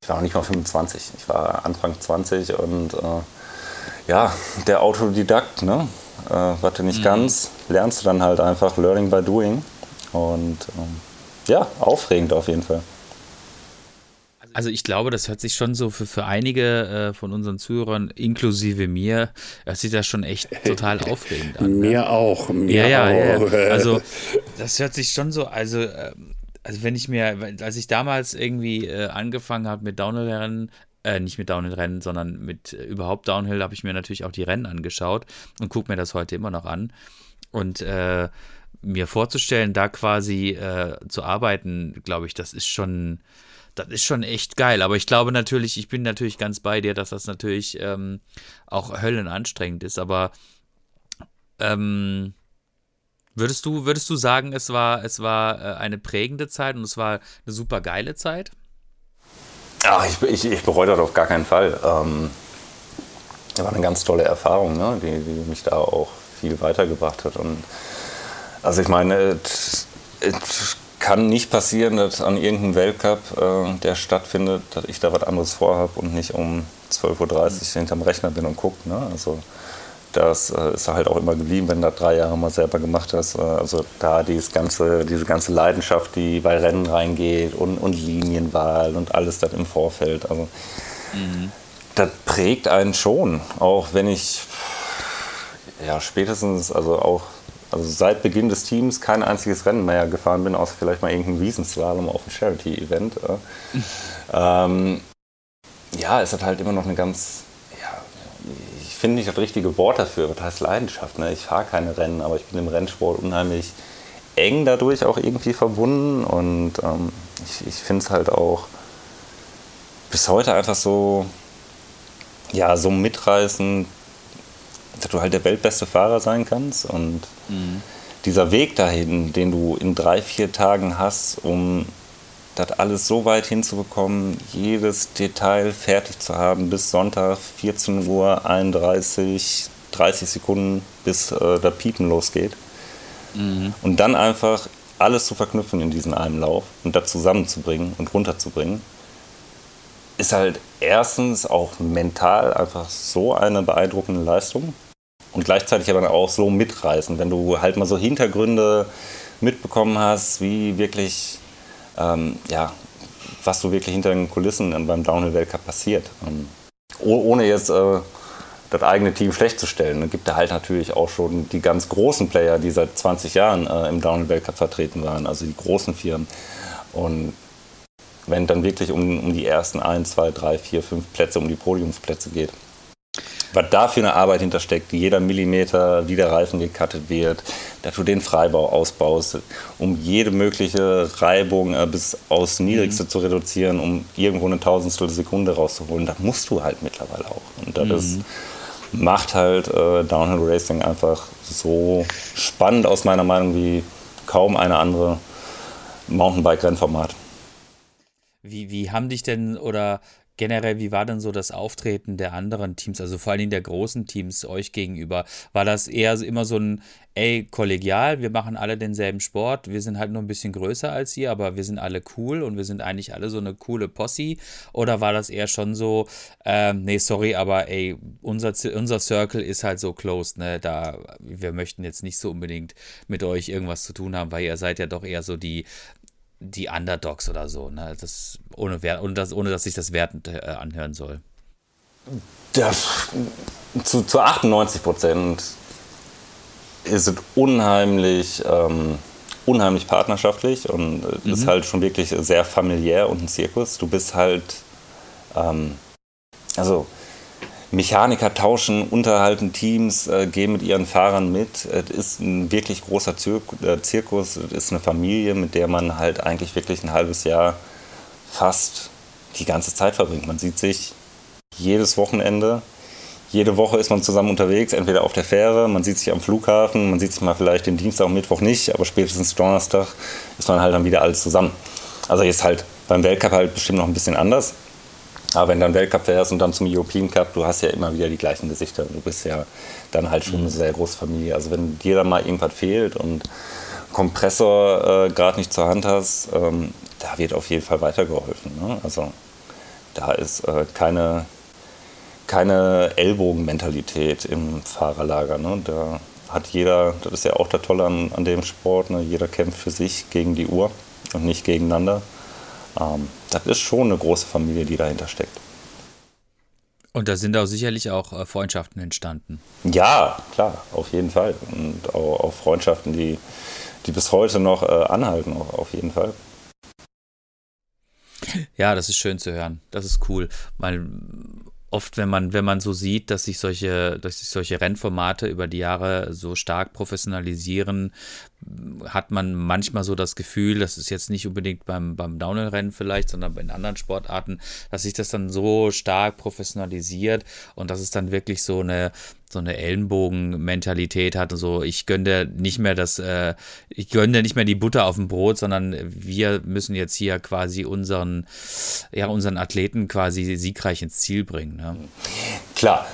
Speaker 4: ich war noch nicht mal 25, ich war Anfang 20 und äh, ja, der Autodidakt, ne? Äh, warte nicht mhm. ganz, lernst du dann halt einfach Learning by Doing. Und ähm, ja, aufregend auf jeden Fall.
Speaker 2: Also ich glaube, das hört sich schon so für, für einige äh, von unseren Zuhörern, inklusive mir, hört sich das schon echt total aufregend an.
Speaker 3: Ne? Mir auch. Mir
Speaker 2: ja,
Speaker 3: ja,
Speaker 2: auch. ja. Also das hört sich schon so, also, ähm, also wenn ich mir, als ich damals irgendwie äh, angefangen habe mit Downhill-Rennen, äh, nicht mit Downhill-Rennen, sondern mit äh, überhaupt Downhill habe ich mir natürlich auch die Rennen angeschaut und gucke mir das heute immer noch an. Und äh, mir vorzustellen, da quasi äh, zu arbeiten, glaube ich, das ist schon, das ist schon echt geil. Aber ich glaube natürlich, ich bin natürlich ganz bei dir, dass das natürlich ähm, auch höllenanstrengend ist. Aber ähm, würdest du, würdest du sagen, es war, es war äh, eine prägende Zeit und es war eine super geile Zeit?
Speaker 4: Ach, ich, ich, ich bereue das auf gar keinen Fall. Ähm, das war eine ganz tolle Erfahrung, ne? die, die mich da auch viel weitergebracht hat. Und also ich meine, es kann nicht passieren, dass an irgendeinem Weltcup, äh, der stattfindet, dass ich da was anderes vorhabe und nicht um 12.30 Uhr hinterm Rechner bin und gucke. Ne? Also das äh, ist halt auch immer geblieben, wenn du drei Jahre mal selber gemacht hast. Äh, also da dieses ganze, diese ganze Leidenschaft, die bei Rennen reingeht und, und Linienwahl und alles das im Vorfeld. Also mhm. das prägt einen schon, auch wenn ich ja spätestens, also auch also seit Beginn des Teams kein einziges Rennen mehr gefahren bin, außer vielleicht mal irgendein Wiesenslalom auf einem Charity-Event. Äh. ähm, ja, es hat halt immer noch eine ganz finde nicht das richtige Wort dafür. Was heißt Leidenschaft? Ne? Ich fahre keine Rennen, aber ich bin im Rennsport unheimlich eng dadurch auch irgendwie verbunden. Und ähm, ich, ich finde es halt auch bis heute einfach so, ja, so mitreißend, dass du halt der weltbeste Fahrer sein kannst. Und mhm. dieser Weg dahin, den du in drei, vier Tagen hast, um das alles so weit hinzubekommen, jedes Detail fertig zu haben bis Sonntag 14 Uhr 31, 30 Sekunden, bis äh, der Piepen losgeht. Mhm. Und dann einfach alles zu verknüpfen in diesen einen Lauf und das zusammenzubringen und runterzubringen, ist halt erstens auch mental einfach so eine beeindruckende Leistung und gleichzeitig aber auch so mitreißen, wenn du halt mal so Hintergründe mitbekommen hast, wie wirklich, ähm, ja, was so wirklich hinter den Kulissen beim Downhill-Weltcup passiert. Ähm, ohne jetzt äh, das eigene Team schlecht zu stellen. Es gibt da halt natürlich auch schon die ganz großen Player, die seit 20 Jahren äh, im Downhill-Weltcup vertreten waren, also die großen Firmen. Und wenn dann wirklich um, um die ersten 1, 2, 3, 4, 5 Plätze, um die Podiumsplätze geht. Was da für eine Arbeit hintersteckt, jeder Millimeter, wie der Reifen gekattet wird, dass du den Freibau ausbaust, um jede mögliche Reibung äh, bis aufs Niedrigste mhm. zu reduzieren, um irgendwo eine Tausendstel Sekunde rauszuholen, das musst du halt mittlerweile auch. Und das mhm. ist, macht halt äh, Downhill Racing einfach so spannend aus meiner Meinung wie kaum eine andere Mountainbike-Rennformat.
Speaker 2: Wie, wie haben dich denn oder generell, wie war denn so das Auftreten der anderen Teams, also vor allen Dingen der großen Teams euch gegenüber? War das eher immer so ein, ey, kollegial, wir machen alle denselben Sport, wir sind halt nur ein bisschen größer als ihr, aber wir sind alle cool und wir sind eigentlich alle so eine coole Posse? Oder war das eher schon so, ähm, nee, sorry, aber ey, unser, unser Circle ist halt so closed, ne, da, wir möchten jetzt nicht so unbedingt mit euch irgendwas zu tun haben, weil ihr seid ja doch eher so die die Underdogs oder so, ne? Das, ohne, ohne, dass, ohne dass sich das wertend äh, anhören soll.
Speaker 4: Das, zu, zu 98 Prozent ist es unheimlich, ähm, unheimlich partnerschaftlich und mhm. ist halt schon wirklich sehr familiär und ein Zirkus. Du bist halt, ähm, also Mechaniker tauschen, unterhalten Teams, äh, gehen mit ihren Fahrern mit. Es ist ein wirklich großer Zir äh, Zirkus, es ist eine Familie, mit der man halt eigentlich wirklich ein halbes Jahr fast die ganze Zeit verbringt. Man sieht sich jedes Wochenende. Jede Woche ist man zusammen unterwegs, entweder auf der Fähre, man sieht sich am Flughafen, man sieht sich mal vielleicht den Dienstag und Mittwoch nicht, aber spätestens Donnerstag ist man halt dann wieder alles zusammen. Also jetzt halt beim Weltcup halt bestimmt noch ein bisschen anders. Aber wenn du dann Weltcup fährst und dann zum European Cup, du hast ja immer wieder die gleichen Gesichter. Du bist ja dann halt schon eine sehr große Familie. Also wenn dir dann mal irgendwas fehlt und Kompressor äh, gerade nicht zur Hand hast, ähm, da wird auf jeden Fall weitergeholfen. Ne? Also da ist äh, keine, keine Ellbogenmentalität im Fahrerlager. Ne? Da hat jeder, das ist ja auch der Tolle an, an dem Sport, ne? jeder kämpft für sich gegen die Uhr und nicht gegeneinander. Ähm, das ist schon eine große Familie, die dahinter steckt.
Speaker 2: Und da sind auch sicherlich auch äh, Freundschaften entstanden.
Speaker 4: Ja, klar, auf jeden Fall. Und auch, auch Freundschaften, die, die bis heute noch äh, anhalten, auch, auf jeden Fall.
Speaker 2: Ja, das ist schön zu hören. Das ist cool, weil oft, wenn man, wenn man so sieht, dass sich solche, dass sich solche Rennformate über die Jahre so stark professionalisieren, hat man manchmal so das Gefühl, das ist jetzt nicht unbedingt beim, beim Downhill-Rennen vielleicht, sondern bei anderen Sportarten, dass sich das dann so stark professionalisiert und dass es dann wirklich so eine, so eine Ellenbogen-Mentalität hat und so, ich gönne nicht mehr das, äh, ich gönne nicht mehr die Butter auf dem Brot, sondern wir müssen jetzt hier quasi unseren, ja, unseren Athleten quasi siegreich ins Ziel bringen. Ne?
Speaker 4: Klar,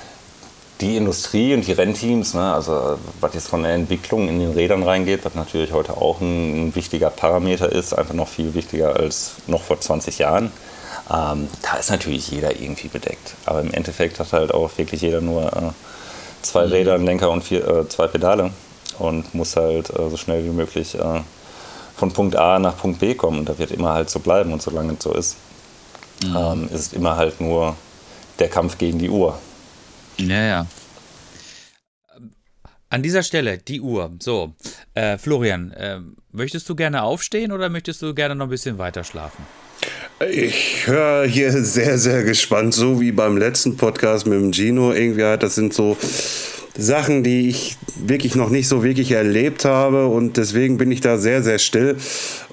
Speaker 4: die Industrie und die Rennteams, ne, also was jetzt von der Entwicklung in den Rädern reingeht, was natürlich heute auch ein, ein wichtiger Parameter ist, einfach noch viel wichtiger als noch vor 20 Jahren. Ähm, da ist natürlich jeder irgendwie bedeckt. Aber im Endeffekt hat halt auch wirklich jeder nur äh, zwei mhm. Räder, einen Lenker und vier, äh, zwei Pedale und muss halt äh, so schnell wie möglich äh, von Punkt A nach Punkt B kommen. Und da wird immer halt so bleiben und solange es so ist, mhm. ähm, ist es immer halt nur der Kampf gegen die Uhr.
Speaker 2: Ja, ja. An dieser Stelle die Uhr. So, äh, Florian, äh, möchtest du gerne aufstehen oder möchtest du gerne noch ein bisschen weiter schlafen?
Speaker 3: Ich höre hier sehr, sehr gespannt, so wie beim letzten Podcast mit dem Gino. Irgendwie halt, das sind so Sachen, die ich wirklich noch nicht so wirklich erlebt habe und deswegen bin ich da sehr, sehr still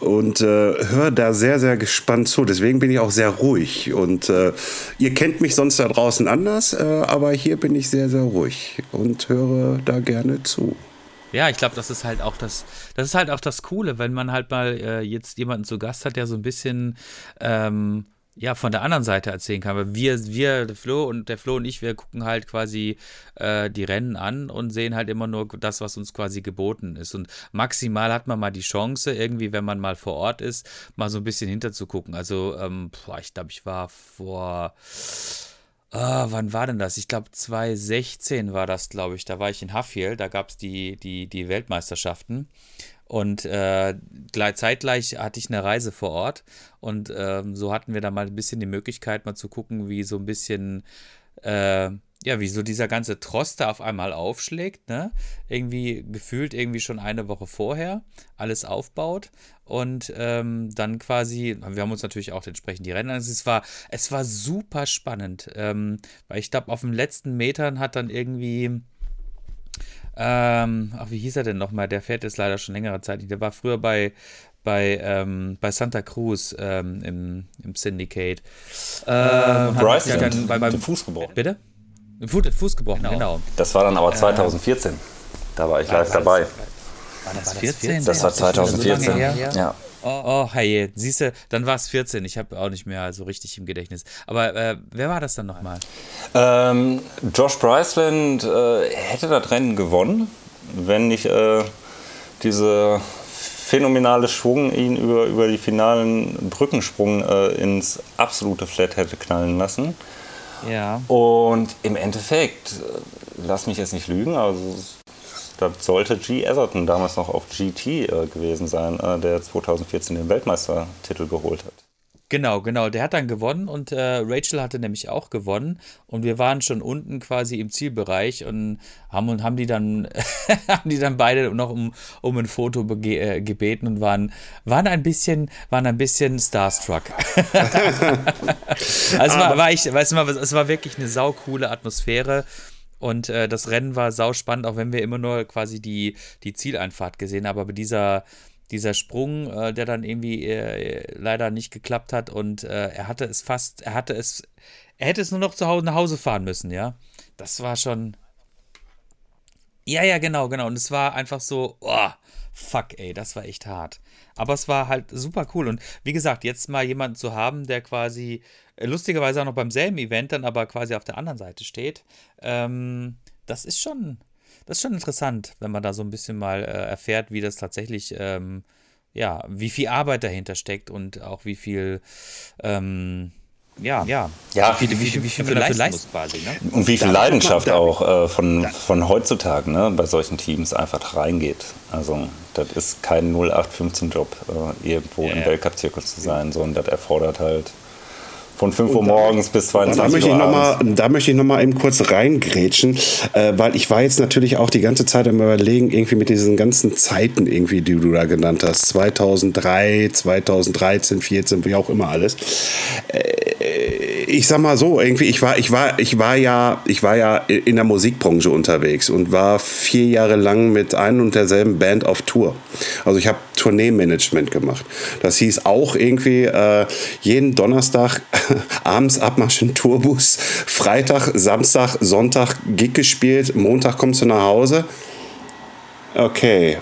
Speaker 3: und äh, höre da sehr, sehr gespannt zu. Deswegen bin ich auch sehr ruhig und äh, ihr kennt mich sonst da draußen anders, äh, aber hier bin ich sehr, sehr ruhig und höre da gerne zu.
Speaker 2: Ja, ich glaube, das ist halt auch das, das ist halt auch das Coole, wenn man halt mal äh, jetzt jemanden zu Gast hat, der so ein bisschen ähm, ja, von der anderen Seite erzählen kann. Weil wir, wir, der Flo und der Flo und ich, wir gucken halt quasi äh, die Rennen an und sehen halt immer nur das, was uns quasi geboten ist. Und maximal hat man mal die Chance, irgendwie, wenn man mal vor Ort ist, mal so ein bisschen hinterzugucken. Also, ähm, boah, ich glaube, ich war vor. Ah, wann war denn das? Ich glaube 2016 war das, glaube ich. Da war ich in Haffiel, da gab es die, die, die Weltmeisterschaften. Und äh, zeitgleich hatte ich eine Reise vor Ort und ähm, so hatten wir da mal ein bisschen die Möglichkeit, mal zu gucken, wie so ein bisschen, äh, ja, wie so dieser ganze Trost da auf einmal aufschlägt, ne? Irgendwie gefühlt irgendwie schon eine Woche vorher alles aufbaut und ähm, dann quasi, wir haben uns natürlich auch entsprechend die Rennen, also es war, es war super spannend, ähm, weil ich glaube, auf den letzten Metern hat dann irgendwie ähm, ach, wie hieß er denn nochmal? Der fährt jetzt leider schon längere Zeit. Der war früher bei, bei, ähm, bei Santa Cruz ähm, im, im Syndicate.
Speaker 4: Ähm, Bryce hat dann bei, beim Fuß gebrochen.
Speaker 2: Bitte? Fuß, Fuß gebrochen, genau. genau.
Speaker 4: Das war dann aber 2014. Äh, da war ich live dabei.
Speaker 2: War das 14?
Speaker 4: Das war 2014. So ja.
Speaker 2: Oh, oh hey, siehst du, dann war es 14. Ich habe auch nicht mehr so richtig im Gedächtnis. Aber äh, wer war das dann nochmal?
Speaker 4: Ähm, Josh Bryceland äh, hätte das Rennen gewonnen, wenn nicht äh, diese phänomenale Schwung ihn über, über die finalen Brückensprung äh, ins absolute Flat hätte knallen lassen.
Speaker 2: Ja.
Speaker 4: Und im Endeffekt, äh, lass mich jetzt nicht lügen, also das sollte G. Atherton damals noch auf GT äh, gewesen sein, äh, der 2014 den Weltmeistertitel geholt hat.
Speaker 2: Genau, genau. Der hat dann gewonnen und äh, Rachel hatte nämlich auch gewonnen und wir waren schon unten quasi im Zielbereich und haben und haben die dann haben die dann beide noch um, um ein Foto äh, gebeten und waren waren ein bisschen waren ein bisschen starstruck. also war, war ich, weißt du mal, es war wirklich eine saukoole Atmosphäre und äh, das Rennen war sauspannend, auch wenn wir immer nur quasi die, die Zieleinfahrt gesehen haben. Aber dieser, dieser Sprung, äh, der dann irgendwie äh, leider nicht geklappt hat und äh, er hatte es fast, er hatte es, er hätte es nur noch zu Hause nach Hause fahren müssen, ja. Das war schon. Ja, ja, genau, genau. Und es war einfach so, oh, fuck, ey, das war echt hart. Aber es war halt super cool. Und wie gesagt, jetzt mal jemanden zu haben, der quasi äh, lustigerweise auch noch beim selben Event dann aber quasi auf der anderen Seite steht, ähm, das ist schon, das ist schon interessant, wenn man da so ein bisschen mal äh, erfährt, wie das tatsächlich, ähm, ja, wie viel Arbeit dahinter steckt und auch wie viel, ähm, ja, ja,
Speaker 4: ja.
Speaker 2: Wie, wie, wie, wie viel dafür leisten quasi. Ne?
Speaker 4: Und wie viel da Leidenschaft auch äh, von, von heutzutage ne, bei solchen Teams einfach reingeht. Also das ist kein 0815-Job, äh, irgendwo ja, im Weltcup-Zirkus zu sein, sondern das erfordert halt von 5 Uhr morgens bis 22
Speaker 3: da möchte Uhr. Ich noch mal, da möchte ich noch mal eben kurz reingrätschen, äh, weil ich war jetzt natürlich auch die ganze Zeit am Überlegen, irgendwie mit diesen ganzen Zeiten, irgendwie, die du da genannt hast. 2003, 2013, 14, wie auch immer alles. Äh, ich sag mal so, irgendwie, ich war, ich war, ich war ja, ich war ja in der Musikbranche unterwegs und war vier Jahre lang mit ein und derselben Band auf Tour. Also ich habe Tourneemanagement gemacht. Das hieß auch irgendwie äh, jeden Donnerstag abends Abmarsch in Tourbus, Freitag, Samstag, Sonntag Gig gespielt, Montag kommst du nach Hause. Okay,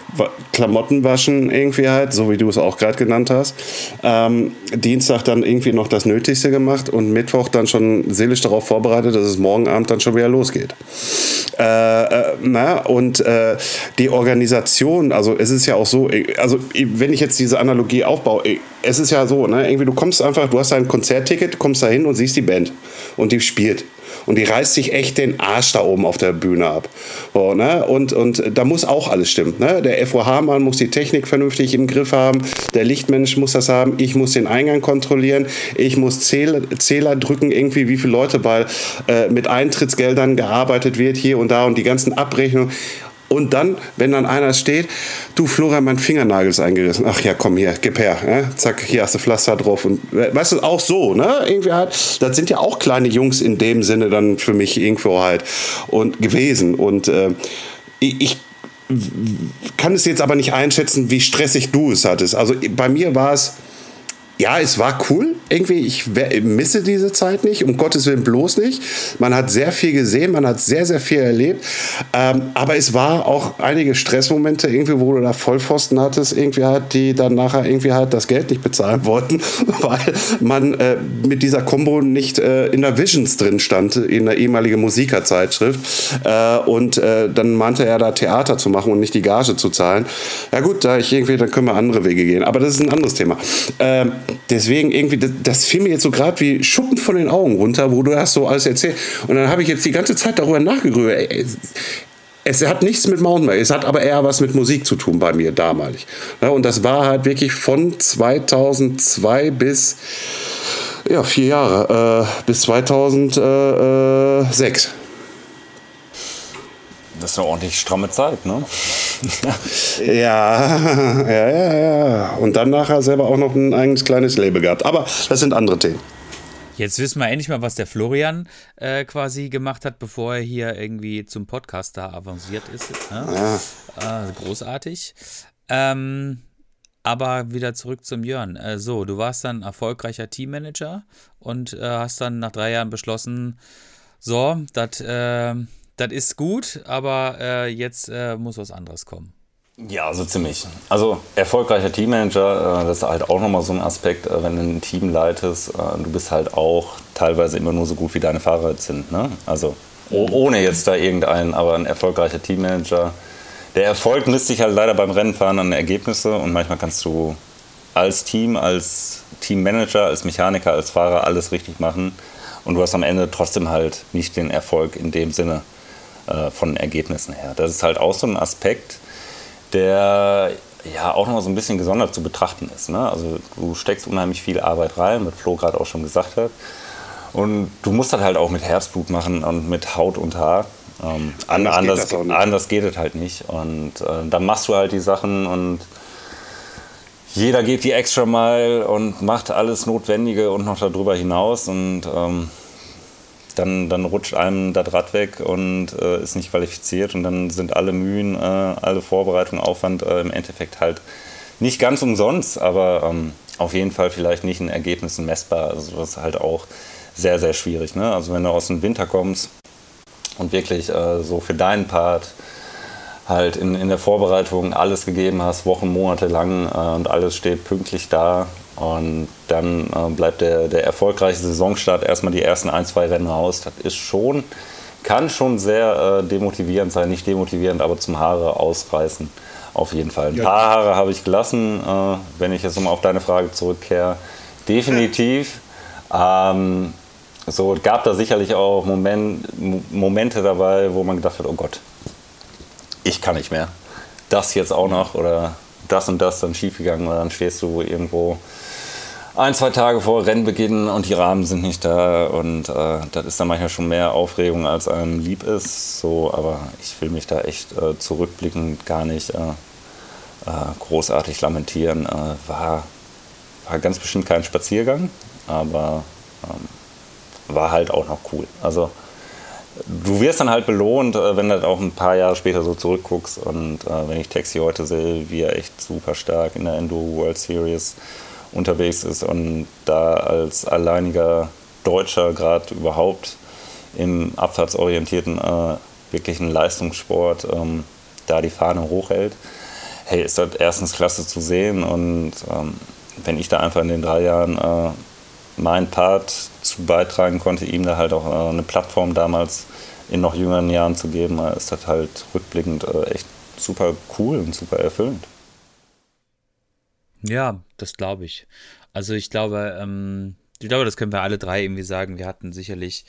Speaker 3: Klamotten waschen irgendwie halt, so wie du es auch gerade genannt hast. Ähm, Dienstag dann irgendwie noch das Nötigste gemacht und Mittwoch dann schon seelisch darauf vorbereitet, dass es morgen Abend dann schon wieder losgeht. Äh, äh, na, und äh, die Organisation, also es ist ja auch so, also wenn ich jetzt diese Analogie aufbaue, es ist ja so, ne, irgendwie du kommst einfach, du hast ein Konzertticket, kommst da hin und siehst die Band und die spielt. Und die reißt sich echt den Arsch da oben auf der Bühne ab. So, ne? und, und da muss auch alles stimmen. Ne? Der FOH-Mann muss die Technik vernünftig im Griff haben, der Lichtmensch muss das haben, ich muss den Eingang kontrollieren, ich muss Zähler, Zähler drücken, irgendwie wie viele Leute, weil äh, mit Eintrittsgeldern gearbeitet wird hier und da und die ganzen Abrechnungen. Und dann, wenn dann einer steht, du Florian, mein Fingernagel ist eingerissen. Ach ja, komm hier, gib her. Ne? Zack, hier hast du Pflaster drauf. Und weißt du, auch so, ne? Irgendwie halt, das sind ja auch kleine Jungs in dem Sinne dann für mich irgendwo halt und gewesen. Und äh, ich kann es jetzt aber nicht einschätzen, wie stressig du es hattest. Also bei mir war es ja, es war cool. Irgendwie, ich misse diese Zeit nicht, um Gottes Willen bloß nicht. Man hat sehr viel gesehen, man hat sehr, sehr viel erlebt. Ähm, aber es war auch einige Stressmomente, irgendwie, wo du da Vollpfosten hattest, irgendwie halt, die dann nachher irgendwie halt das Geld nicht bezahlen wollten, weil man äh, mit dieser Combo nicht äh, in der Visions drin stand, in der ehemaligen Musikerzeitschrift. Äh, und äh, dann meinte er da Theater zu machen und nicht die Gage zu zahlen. Ja gut, da ich irgendwie, dann können wir andere Wege gehen. Aber das ist ein anderes Thema. Ähm, deswegen irgendwie, das, das fiel mir jetzt so gerade wie Schuppen von den Augen runter, wo du das so alles erzählt. Und dann habe ich jetzt die ganze Zeit darüber nachgegrübelt. Es hat nichts mit Mountainbike, es hat aber eher was mit Musik zu tun bei mir damalig. Und das war halt wirklich von 2002 bis, ja, vier Jahre, äh, bis 2006.
Speaker 4: Das ist eine ordentlich stramme Zeit, ne?
Speaker 3: ja, ja, ja, ja. Und dann nachher selber auch noch ein eigenes kleines Label gehabt. Aber das sind andere Themen.
Speaker 2: Jetzt wissen wir endlich mal, was der Florian äh, quasi gemacht hat, bevor er hier irgendwie zum Podcaster avanciert ist. Ne? Ja. Äh, großartig. Ähm, aber wieder zurück zum Jörn. Äh, so, du warst dann erfolgreicher Teammanager und äh, hast dann nach drei Jahren beschlossen, so, das äh, das ist gut, aber äh, jetzt äh, muss was anderes kommen.
Speaker 4: Ja, so ziemlich. Also erfolgreicher Teammanager, äh, das ist halt auch nochmal so ein Aspekt, äh, wenn du ein Team leitest, äh, du bist halt auch teilweise immer nur so gut wie deine Fahrer sind. Ne? Also ohne jetzt da irgendeinen, aber ein erfolgreicher Teammanager. Der Erfolg misst sich halt leider beim Rennenfahren an Ergebnisse und manchmal kannst du als Team, als Teammanager, als Mechaniker, als Fahrer alles richtig machen und du hast am Ende trotzdem halt nicht den Erfolg in dem Sinne äh, von Ergebnissen her. Das ist halt auch so ein Aspekt, der ja auch noch so ein bisschen gesondert zu betrachten ist. Ne? Also du steckst unheimlich viel Arbeit rein, was Flo gerade auch schon gesagt hat. Und du musst das halt auch mit Herzblut machen und mit Haut und Haar. Ähm, anders, anders, geht anders, geht es halt nicht. Und äh, dann machst du halt die Sachen und jeder geht die extra Mile und macht alles Notwendige und noch darüber hinaus. Und ähm, dann, dann rutscht einem das Rad weg und äh, ist nicht qualifiziert und dann sind alle Mühen, äh, alle Vorbereitungen, Aufwand äh, im Endeffekt halt nicht ganz umsonst, aber ähm, auf jeden Fall vielleicht nicht in Ergebnissen messbar. Also das ist halt auch sehr, sehr schwierig. Ne? Also wenn du aus dem Winter kommst und wirklich äh, so für deinen Part halt in, in der Vorbereitung alles gegeben hast, Wochen, Monate lang äh, und alles steht pünktlich da und dann äh, bleibt der, der erfolgreiche Saisonstart erstmal die ersten ein, zwei Rennen aus. Das ist schon, kann schon sehr äh, demotivierend sein. Nicht demotivierend, aber zum Haare ausreißen. Auf jeden Fall. Ein ja. paar Haare habe ich gelassen, äh, wenn ich jetzt nochmal auf deine Frage zurückkehre. Definitiv. Ähm, so gab da sicherlich auch Moment, Momente dabei, wo man gedacht hat, oh Gott, ich kann nicht mehr. Das jetzt auch noch oder das und das dann schiefgegangen und dann stehst du irgendwo ein, zwei Tage vor Rennbeginn und die Rahmen sind nicht da und äh, das ist dann manchmal schon mehr Aufregung, als einem lieb ist. So, aber ich will mich da echt äh, zurückblickend gar nicht äh, äh großartig lamentieren. Äh, war, war ganz bestimmt kein Spaziergang, aber ähm, war halt auch noch cool. Also du wirst dann halt belohnt, äh, wenn du auch ein paar Jahre später so zurückguckst. Und äh, wenn ich Taxi heute sehe, wie er echt super stark in der Enduro World Series unterwegs ist und da als alleiniger Deutscher gerade überhaupt im abfahrtsorientierten äh, wirklichen Leistungssport ähm, da die Fahne hochhält. Hey, ist das erstens klasse zu sehen und ähm, wenn ich da einfach in den drei Jahren äh, meinen Part zu beitragen konnte, ihm da halt auch äh, eine Plattform damals in noch jüngeren Jahren zu geben, äh, ist das halt rückblickend äh, echt super cool und super erfüllend.
Speaker 2: Ja, das glaube ich. Also ich glaube, ähm, ich glaube, das können wir alle drei irgendwie sagen. Wir hatten sicherlich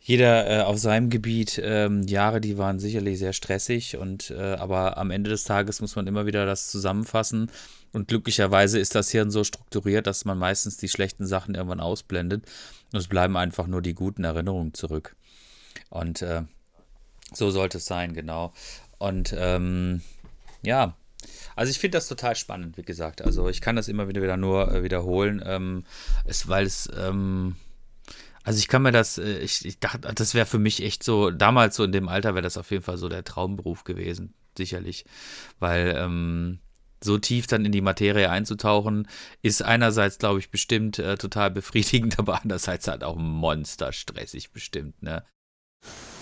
Speaker 2: jeder äh, auf seinem Gebiet ähm, Jahre, die waren sicherlich sehr stressig und äh, aber am Ende des Tages muss man immer wieder das zusammenfassen und glücklicherweise ist das Hirn so strukturiert, dass man meistens die schlechten Sachen irgendwann ausblendet und es bleiben einfach nur die guten Erinnerungen zurück. Und äh, so sollte es sein, genau. Und ähm, ja, also ich finde das total spannend, wie gesagt. Also ich kann das immer wieder, wieder nur äh, wiederholen, ähm, es, weil es, ähm, also ich kann mir das, äh, ich, ich dachte, das wäre für mich echt so, damals so in dem Alter wäre das auf jeden Fall so der Traumberuf gewesen, sicherlich. Weil, ähm, so tief dann in die Materie einzutauchen, ist einerseits, glaube ich, bestimmt äh, total befriedigend, aber andererseits halt auch monsterstressig bestimmt, ne?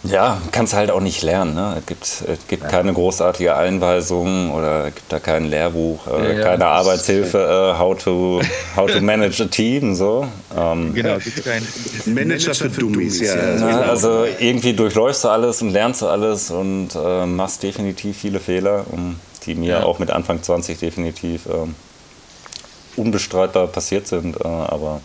Speaker 4: Ja, kannst halt auch nicht lernen. Ne? Es gibt, es gibt ja. keine großartige Einweisung oder es gibt da kein Lehrbuch, äh, ja, keine Arbeitshilfe, äh, how, to, how to manage a team. So.
Speaker 3: Ähm, genau, es gibt kein Manager für Dummies. Ja.
Speaker 4: ja. also irgendwie durchläufst du alles und lernst du alles und äh, machst definitiv viele Fehler, die mir auch mit Anfang 20 definitiv ähm, unbestreitbar passiert sind. Äh, aber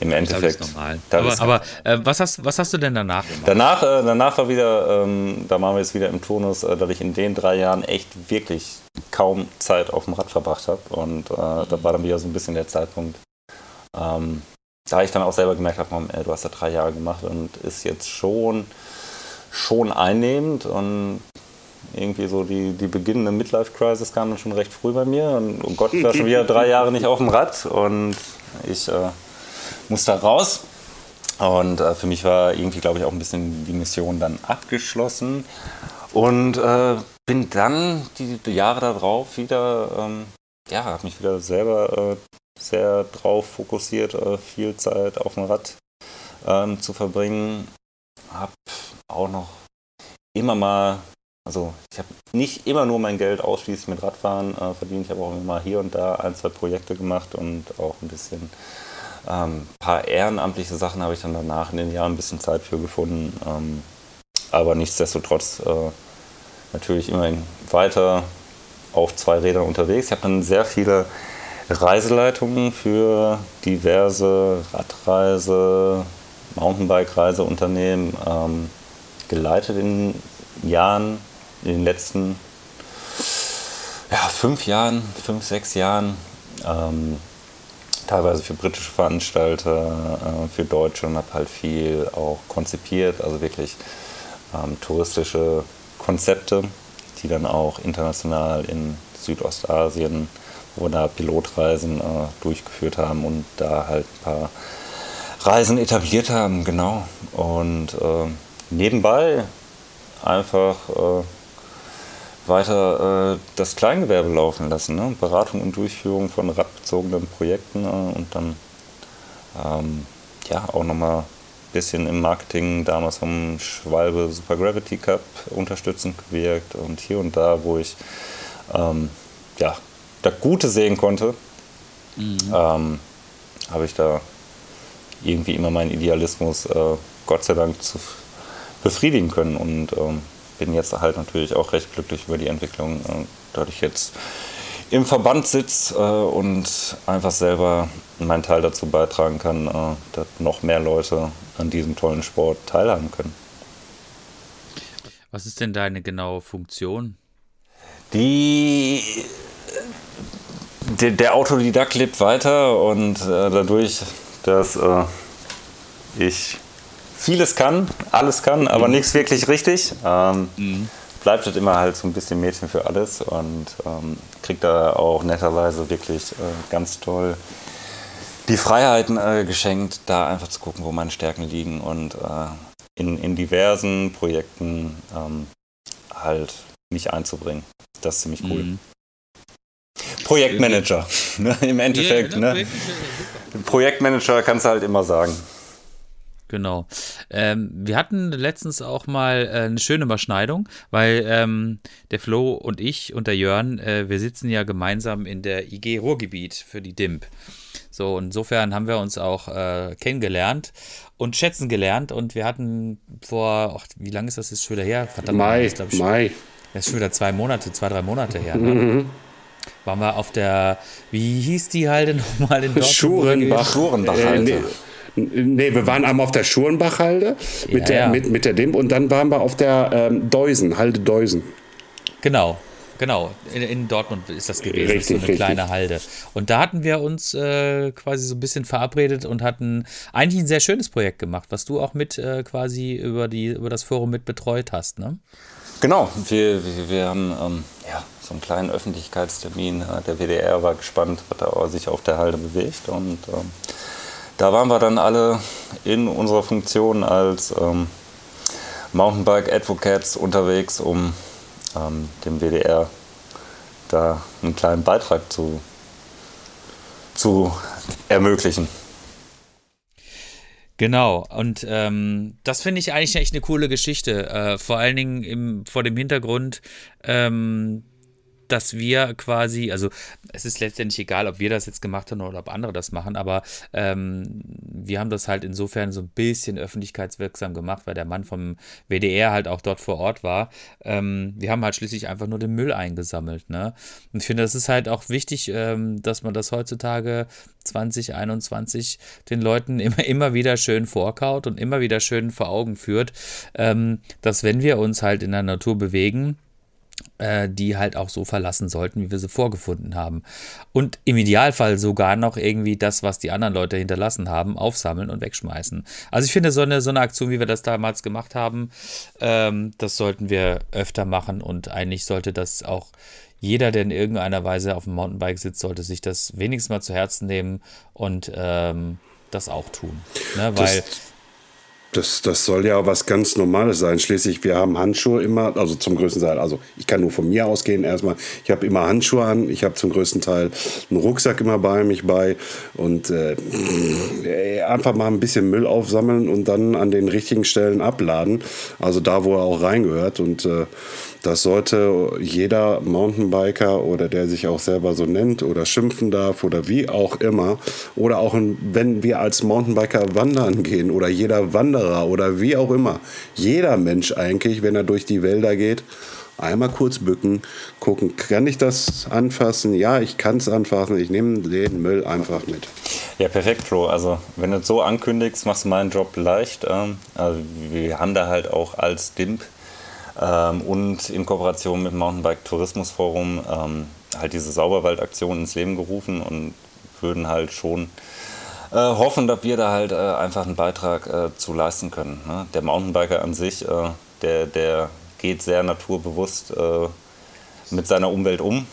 Speaker 4: im Endeffekt.
Speaker 2: Das ist normal. Das aber, aber äh, was, hast, was hast du denn danach gemacht?
Speaker 4: Danach, äh, danach war wieder, ähm, da waren wir jetzt wieder im Tonus, äh, dass ich in den drei Jahren echt wirklich kaum Zeit auf dem Rad verbracht habe. Und äh, da war dann wieder so ein bisschen der Zeitpunkt, ähm, da ich dann auch selber gemerkt habe, du hast da drei Jahre gemacht und ist jetzt schon, schon einnehmend und irgendwie so die, die beginnende Midlife-Crisis kam dann schon recht früh bei mir und oh Gott, ich war schon wieder drei Jahre nicht auf dem Rad und ich äh, muss da raus. Und äh, für mich war irgendwie, glaube ich, auch ein bisschen die Mission dann abgeschlossen. Und äh, bin dann die, Jahre darauf wieder, ähm, ja, habe mich wieder selber äh, sehr drauf fokussiert, äh, viel Zeit auf dem Rad ähm, zu verbringen. Habe auch noch immer mal, also ich habe nicht immer nur mein Geld ausschließlich mit Radfahren äh, verdient, ich habe auch immer mal hier und da ein, zwei Projekte gemacht und auch ein bisschen ein ähm, paar ehrenamtliche Sachen habe ich dann danach in den Jahren ein bisschen Zeit für gefunden. Ähm, aber nichtsdestotrotz äh, natürlich immerhin weiter auf zwei Rädern unterwegs. Ich habe dann sehr viele Reiseleitungen für diverse Radreise, Mountainbike-Reiseunternehmen ähm, geleitet in Jahren, in den letzten ja, fünf Jahren, fünf, sechs Jahren. Ähm, teilweise für britische Veranstalter, äh, für Deutsche und habe halt viel auch konzipiert, also wirklich ähm, touristische Konzepte, die dann auch international in Südostasien, da Pilotreisen äh, durchgeführt haben und da halt ein paar Reisen etabliert haben, genau. Und äh, nebenbei einfach äh, weiter äh, das Kleingewerbe laufen lassen. Ne? Beratung und Durchführung von radbezogenen Projekten äh, und dann ähm, ja auch nochmal ein bisschen im Marketing damals vom Schwalbe Super Gravity Cup unterstützend gewirkt und hier und da, wo ich ähm, ja, das Gute sehen konnte, mhm. ähm, habe ich da irgendwie immer meinen Idealismus äh, Gott sei Dank zu befriedigen können und ähm, bin jetzt halt natürlich auch recht glücklich über die Entwicklung, äh, dass ich jetzt im Verband sitze äh, und einfach selber meinen Teil dazu beitragen kann, äh, dass noch mehr Leute an diesem tollen Sport teilhaben können.
Speaker 2: Was ist denn deine genaue Funktion?
Speaker 4: Die der, der Autodidakt lebt weiter und äh, dadurch, dass äh, ich vieles kann, alles kann, aber mhm. nichts wirklich richtig. Ähm, mhm. Bleibt halt immer halt so ein bisschen Mädchen für alles und ähm, kriegt da auch netterweise wirklich äh, ganz toll die Freiheiten äh, geschenkt, da einfach zu gucken, wo meine Stärken liegen und äh, in, in diversen Projekten ähm, halt mich einzubringen. Das ist ziemlich cool. Mhm. Projektmanager, ne, im Endeffekt. Yeah, ne? Projektmanager kannst du halt immer sagen.
Speaker 2: Genau. Ähm, wir hatten letztens auch mal äh, eine schöne Überschneidung, weil ähm, der Flo und ich und der Jörn, äh, wir sitzen ja gemeinsam in der IG Ruhrgebiet für die DIMP. So, insofern haben wir uns auch äh, kennengelernt und schätzen gelernt und wir hatten vor, ach, wie lange ist das jetzt schon wieder her?
Speaker 3: Verdammt, Mai, ich, Mai.
Speaker 2: Das ist schon wieder zwei Monate, zwei, drei Monate her. Ne? Mhm. Waren wir auf der, wie hieß die Halde nochmal in Dortmund?
Speaker 3: Schurenbach. Schurenbach äh, nee, Nee, wir waren einmal auf der Schurenbachhalde mit, ja, der, ja. Mit, mit der DIMP und dann waren wir auf der ähm, Deusen, Halde Deusen.
Speaker 2: Genau, genau. In, in, Dortmund ist das gewesen.
Speaker 3: Richtig,
Speaker 2: so eine
Speaker 3: richtig.
Speaker 2: kleine Halde. Und da hatten wir uns äh, quasi so ein bisschen verabredet und hatten eigentlich ein sehr schönes Projekt gemacht, was du auch mit äh, quasi über, die, über das Forum mit betreut hast, ne?
Speaker 4: Genau, wir, wir, wir haben ähm, ja, so einen kleinen Öffentlichkeitstermin. Der WDR war gespannt, was er sich auf der Halde bewegt und ähm, da waren wir dann alle in unserer Funktion als ähm, Mountainbike Advocates unterwegs, um ähm, dem WDR da einen kleinen Beitrag zu, zu ermöglichen.
Speaker 2: Genau, und ähm, das finde ich eigentlich echt eine coole Geschichte. Äh, vor allen Dingen im, vor dem Hintergrund, ähm, dass wir quasi, also es ist letztendlich egal, ob wir das jetzt gemacht haben oder ob andere das machen, aber ähm, wir haben das halt insofern so ein bisschen öffentlichkeitswirksam gemacht, weil der Mann vom WDR halt auch dort vor Ort war. Ähm, wir haben halt schließlich einfach nur den Müll eingesammelt. Ne? Und ich finde, das ist halt auch wichtig, ähm, dass man das heutzutage 2021 den Leuten immer, immer wieder schön vorkaut und immer wieder schön vor Augen führt, ähm, dass wenn wir uns halt in der Natur bewegen, die halt auch so verlassen sollten, wie wir sie vorgefunden haben. Und im Idealfall sogar noch irgendwie das, was die anderen Leute hinterlassen haben, aufsammeln und wegschmeißen. Also ich finde, so eine, so eine Aktion, wie wir das damals gemacht haben, ähm, das sollten wir öfter machen und eigentlich sollte das auch jeder, der in irgendeiner Weise auf dem Mountainbike sitzt, sollte sich das wenigstens mal zu Herzen nehmen und ähm, das auch tun. Ne? Weil
Speaker 3: das das, das soll ja was ganz Normales sein. Schließlich, wir haben Handschuhe immer, also zum größten Teil, also ich kann nur von mir ausgehen erstmal. Ich habe immer Handschuhe an, ich habe zum größten Teil einen Rucksack immer bei mich bei und äh, einfach mal ein bisschen Müll aufsammeln und dann an den richtigen Stellen abladen. Also da, wo er auch reingehört und äh, das sollte jeder Mountainbiker oder der sich auch selber so nennt oder schimpfen darf oder wie auch immer oder auch wenn wir als Mountainbiker wandern gehen oder jeder Wanderer oder wie auch immer, jeder Mensch eigentlich, wenn er durch die Wälder geht, einmal kurz bücken, gucken, kann ich das anfassen? Ja, ich kann es anfassen, ich nehme den Müll einfach mit.
Speaker 4: Ja, perfekt, Flo. Also, wenn du es so ankündigst, machst du meinen Job leicht. Ähm, also, wir haben da halt auch als DIMP ähm, und in Kooperation mit dem Mountainbike Tourismus Forum ähm, halt diese Sauberwaldaktion ins Leben gerufen und würden halt schon äh, hoffen, dass wir da halt äh, einfach einen Beitrag äh, zu leisten können. Ne? Der Mountainbiker an sich, äh, der, der geht sehr naturbewusst äh, mit seiner Umwelt um.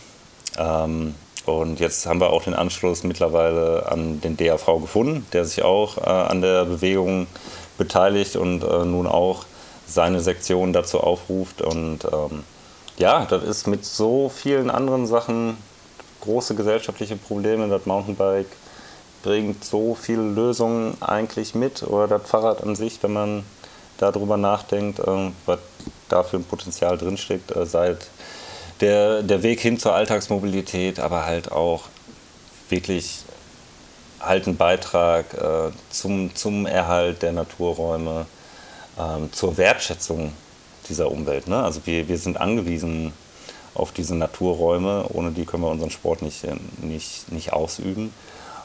Speaker 4: Ähm, und jetzt haben wir auch den Anschluss mittlerweile an den DAV gefunden, der sich auch äh, an der Bewegung beteiligt und nun auch seine Sektion dazu aufruft. Und ähm, ja, das ist mit so vielen anderen Sachen große gesellschaftliche Probleme. Das Mountainbike bringt so viele Lösungen eigentlich mit oder das Fahrrad an sich, wenn man darüber nachdenkt, äh, was da für ein Potenzial drinsteckt, äh, seit der, der Weg hin zur Alltagsmobilität, aber halt auch wirklich halt ein Beitrag äh, zum, zum Erhalt der Naturräume, ähm, zur Wertschätzung dieser Umwelt. Ne? Also wir, wir sind angewiesen auf diese Naturräume, ohne die können wir unseren Sport nicht, äh, nicht, nicht ausüben.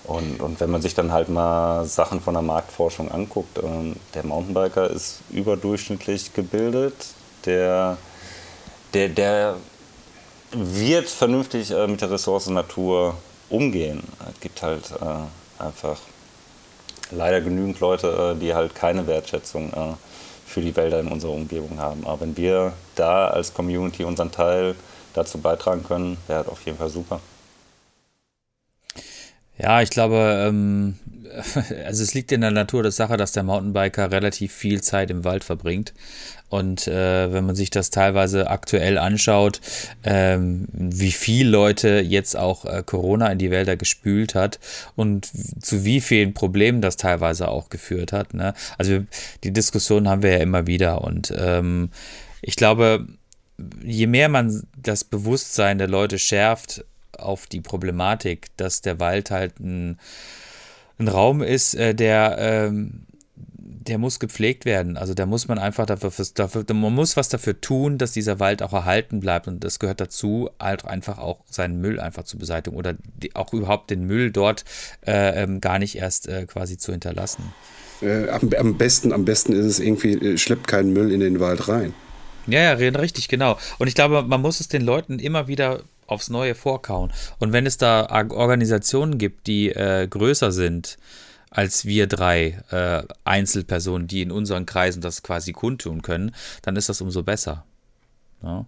Speaker 4: Und, und wenn man sich dann halt mal Sachen von der Marktforschung anguckt, ähm, der Mountainbiker ist überdurchschnittlich gebildet, der, der, der wird vernünftig äh, mit der Ressource Natur umgehen. Es gibt halt äh, einfach leider genügend Leute, äh, die halt keine Wertschätzung äh, für die Wälder in unserer Umgebung haben. Aber wenn wir da als Community unseren Teil dazu beitragen können, wäre das auf jeden Fall super.
Speaker 2: Ja, ich glaube, ähm, also es liegt in der Natur der Sache, dass der Mountainbiker relativ viel Zeit im Wald verbringt. Und äh, wenn man sich das teilweise aktuell anschaut, ähm, wie viele Leute jetzt auch äh, Corona in die Wälder gespült hat und zu wie vielen Problemen das teilweise auch geführt hat. Ne? Also die Diskussion haben wir ja immer wieder. Und ähm, ich glaube, je mehr man das Bewusstsein der Leute schärft auf die Problematik, dass der Wald halt ein, ein Raum ist, äh, der ähm, der muss gepflegt werden. Also da muss man einfach dafür, dafür, man muss was dafür tun, dass dieser Wald auch erhalten bleibt. Und das gehört dazu, halt einfach auch seinen Müll einfach zu beseitigen oder die, auch überhaupt den Müll dort äh, ähm, gar nicht erst äh, quasi zu hinterlassen.
Speaker 3: Äh, am, am, besten, am besten ist es irgendwie, äh, schleppt keinen Müll in den Wald rein.
Speaker 2: Ja, ja, richtig, genau. Und ich glaube, man muss es den Leuten immer wieder aufs Neue vorkauen. Und wenn es da Organisationen gibt, die äh, größer sind, als wir drei äh, Einzelpersonen, die in unseren Kreisen das quasi kundtun können, dann ist das umso besser. Ja?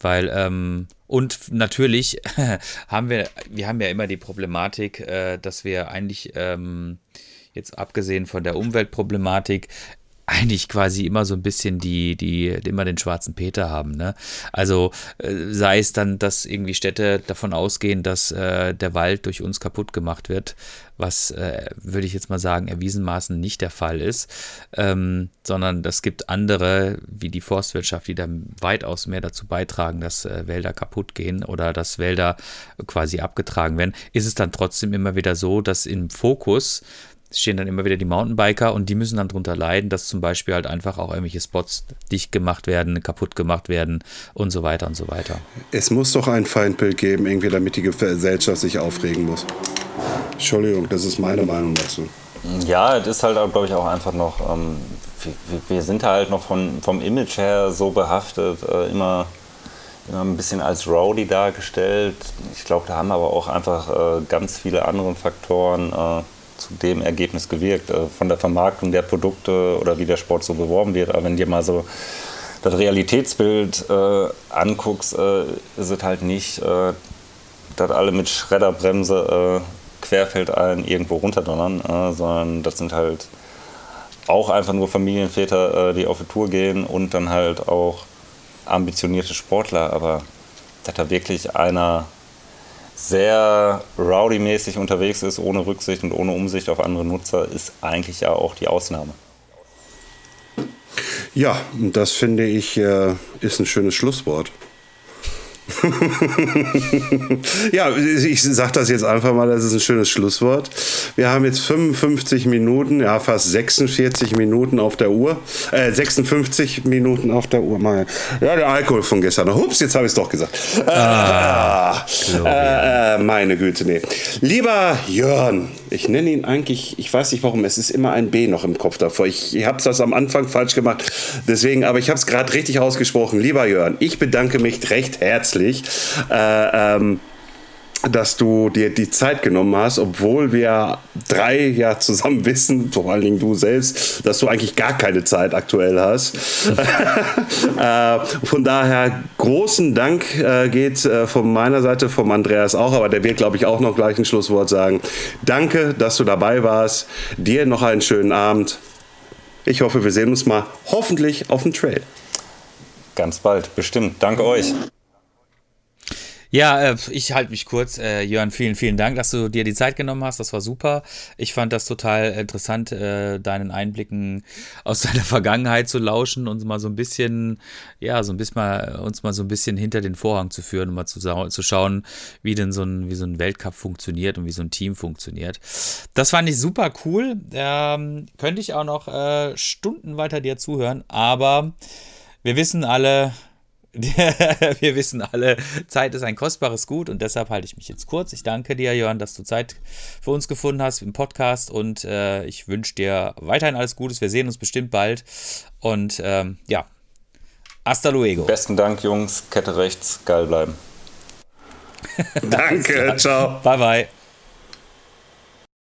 Speaker 2: Weil, ähm, und natürlich haben wir, wir haben ja immer die Problematik, äh, dass wir eigentlich, ähm, jetzt abgesehen von der Umweltproblematik, eigentlich quasi immer so ein bisschen die, die, immer den schwarzen Peter haben. Ne? Also äh, sei es dann, dass irgendwie Städte davon ausgehen, dass äh, der Wald durch uns kaputt gemacht wird, was äh, würde ich jetzt mal sagen, erwiesenmaßen nicht der Fall ist, ähm, sondern es gibt andere, wie die Forstwirtschaft, die dann weitaus mehr dazu beitragen, dass äh, Wälder kaputt gehen oder dass Wälder quasi abgetragen werden, ist es dann trotzdem immer wieder so, dass im Fokus stehen dann immer wieder die Mountainbiker und die müssen dann darunter leiden, dass zum Beispiel halt einfach auch irgendwelche Spots dicht gemacht werden, kaputt gemacht werden und so weiter und so weiter.
Speaker 3: Es muss doch ein Feindbild geben, irgendwie, damit die Gesellschaft sich aufregen muss. Entschuldigung, das ist meine Meinung dazu.
Speaker 4: Ja, es ist halt, glaube ich, auch einfach noch, ähm, wir, wir, sind halt noch von, vom Image her so behaftet, äh, immer, immer ein bisschen als Rowdy dargestellt. Ich glaube, da haben aber auch einfach äh, ganz viele andere Faktoren äh, zu dem Ergebnis gewirkt, äh, von der Vermarktung der Produkte oder wie der Sport so beworben wird. Aber wenn dir mal so das Realitätsbild äh, anguckst, äh, ist es halt nicht, äh, dass alle mit Schredderbremse äh, querfeldein irgendwo runterdonnern, äh, sondern das sind halt auch einfach nur Familienväter, äh, die auf die Tour gehen und dann halt auch ambitionierte Sportler. Aber dass da wirklich einer sehr rowdy-mäßig unterwegs ist, ohne Rücksicht und ohne Umsicht auf andere Nutzer, ist eigentlich ja auch die Ausnahme.
Speaker 3: Ja, das finde ich äh, ist ein schönes Schlusswort. Ja, ich sage das jetzt einfach mal, das ist ein schönes Schlusswort. Wir haben jetzt 55 Minuten, ja fast 46 Minuten auf der Uhr. Äh, 56 Minuten auf der Uhr. Mal. Ja, der Alkohol von gestern. Ups, jetzt habe ich es doch gesagt. Ah, äh, äh, meine Güte, nee. Lieber Jörn, ich nenne ihn eigentlich, ich weiß nicht warum, es ist immer ein B noch im Kopf davor. Ich, ich habe das am Anfang falsch gemacht, deswegen, aber ich habe es gerade richtig ausgesprochen. Lieber Jörn, ich bedanke mich recht herzlich. Äh, ähm, dass du dir die Zeit genommen hast, obwohl wir drei ja zusammen wissen, vor allen Dingen du selbst, dass du eigentlich gar keine Zeit aktuell hast. äh, von daher großen Dank äh, geht äh, von meiner Seite, vom Andreas auch, aber der wird, glaube ich, auch noch gleich ein Schlusswort sagen. Danke, dass du dabei warst. Dir noch einen schönen Abend. Ich hoffe, wir sehen uns mal hoffentlich auf dem Trail.
Speaker 4: Ganz bald, bestimmt. Danke euch.
Speaker 2: Ja, äh, ich halte mich kurz. Äh, Jörn, vielen, vielen Dank, dass du dir die Zeit genommen hast. Das war super. Ich fand das total interessant, äh, deinen Einblicken aus deiner Vergangenheit zu lauschen und mal so ein bisschen, ja, so ein bisschen mal, uns mal so ein bisschen hinter den Vorhang zu führen und mal zu, zu schauen, wie denn so ein, wie so ein Weltcup funktioniert und wie so ein Team funktioniert. Das fand ich super cool. Ähm, könnte ich auch noch äh, Stunden weiter dir zuhören, aber wir wissen alle, wir wissen alle, Zeit ist ein kostbares Gut und deshalb halte ich mich jetzt kurz. Ich danke dir, Jörn, dass du Zeit für uns gefunden hast im Podcast und äh, ich wünsche dir weiterhin alles Gutes. Wir sehen uns bestimmt bald und ähm, ja, hasta luego.
Speaker 4: Besten Dank, Jungs. Kette rechts, geil bleiben.
Speaker 3: danke, ciao.
Speaker 2: Bye, bye.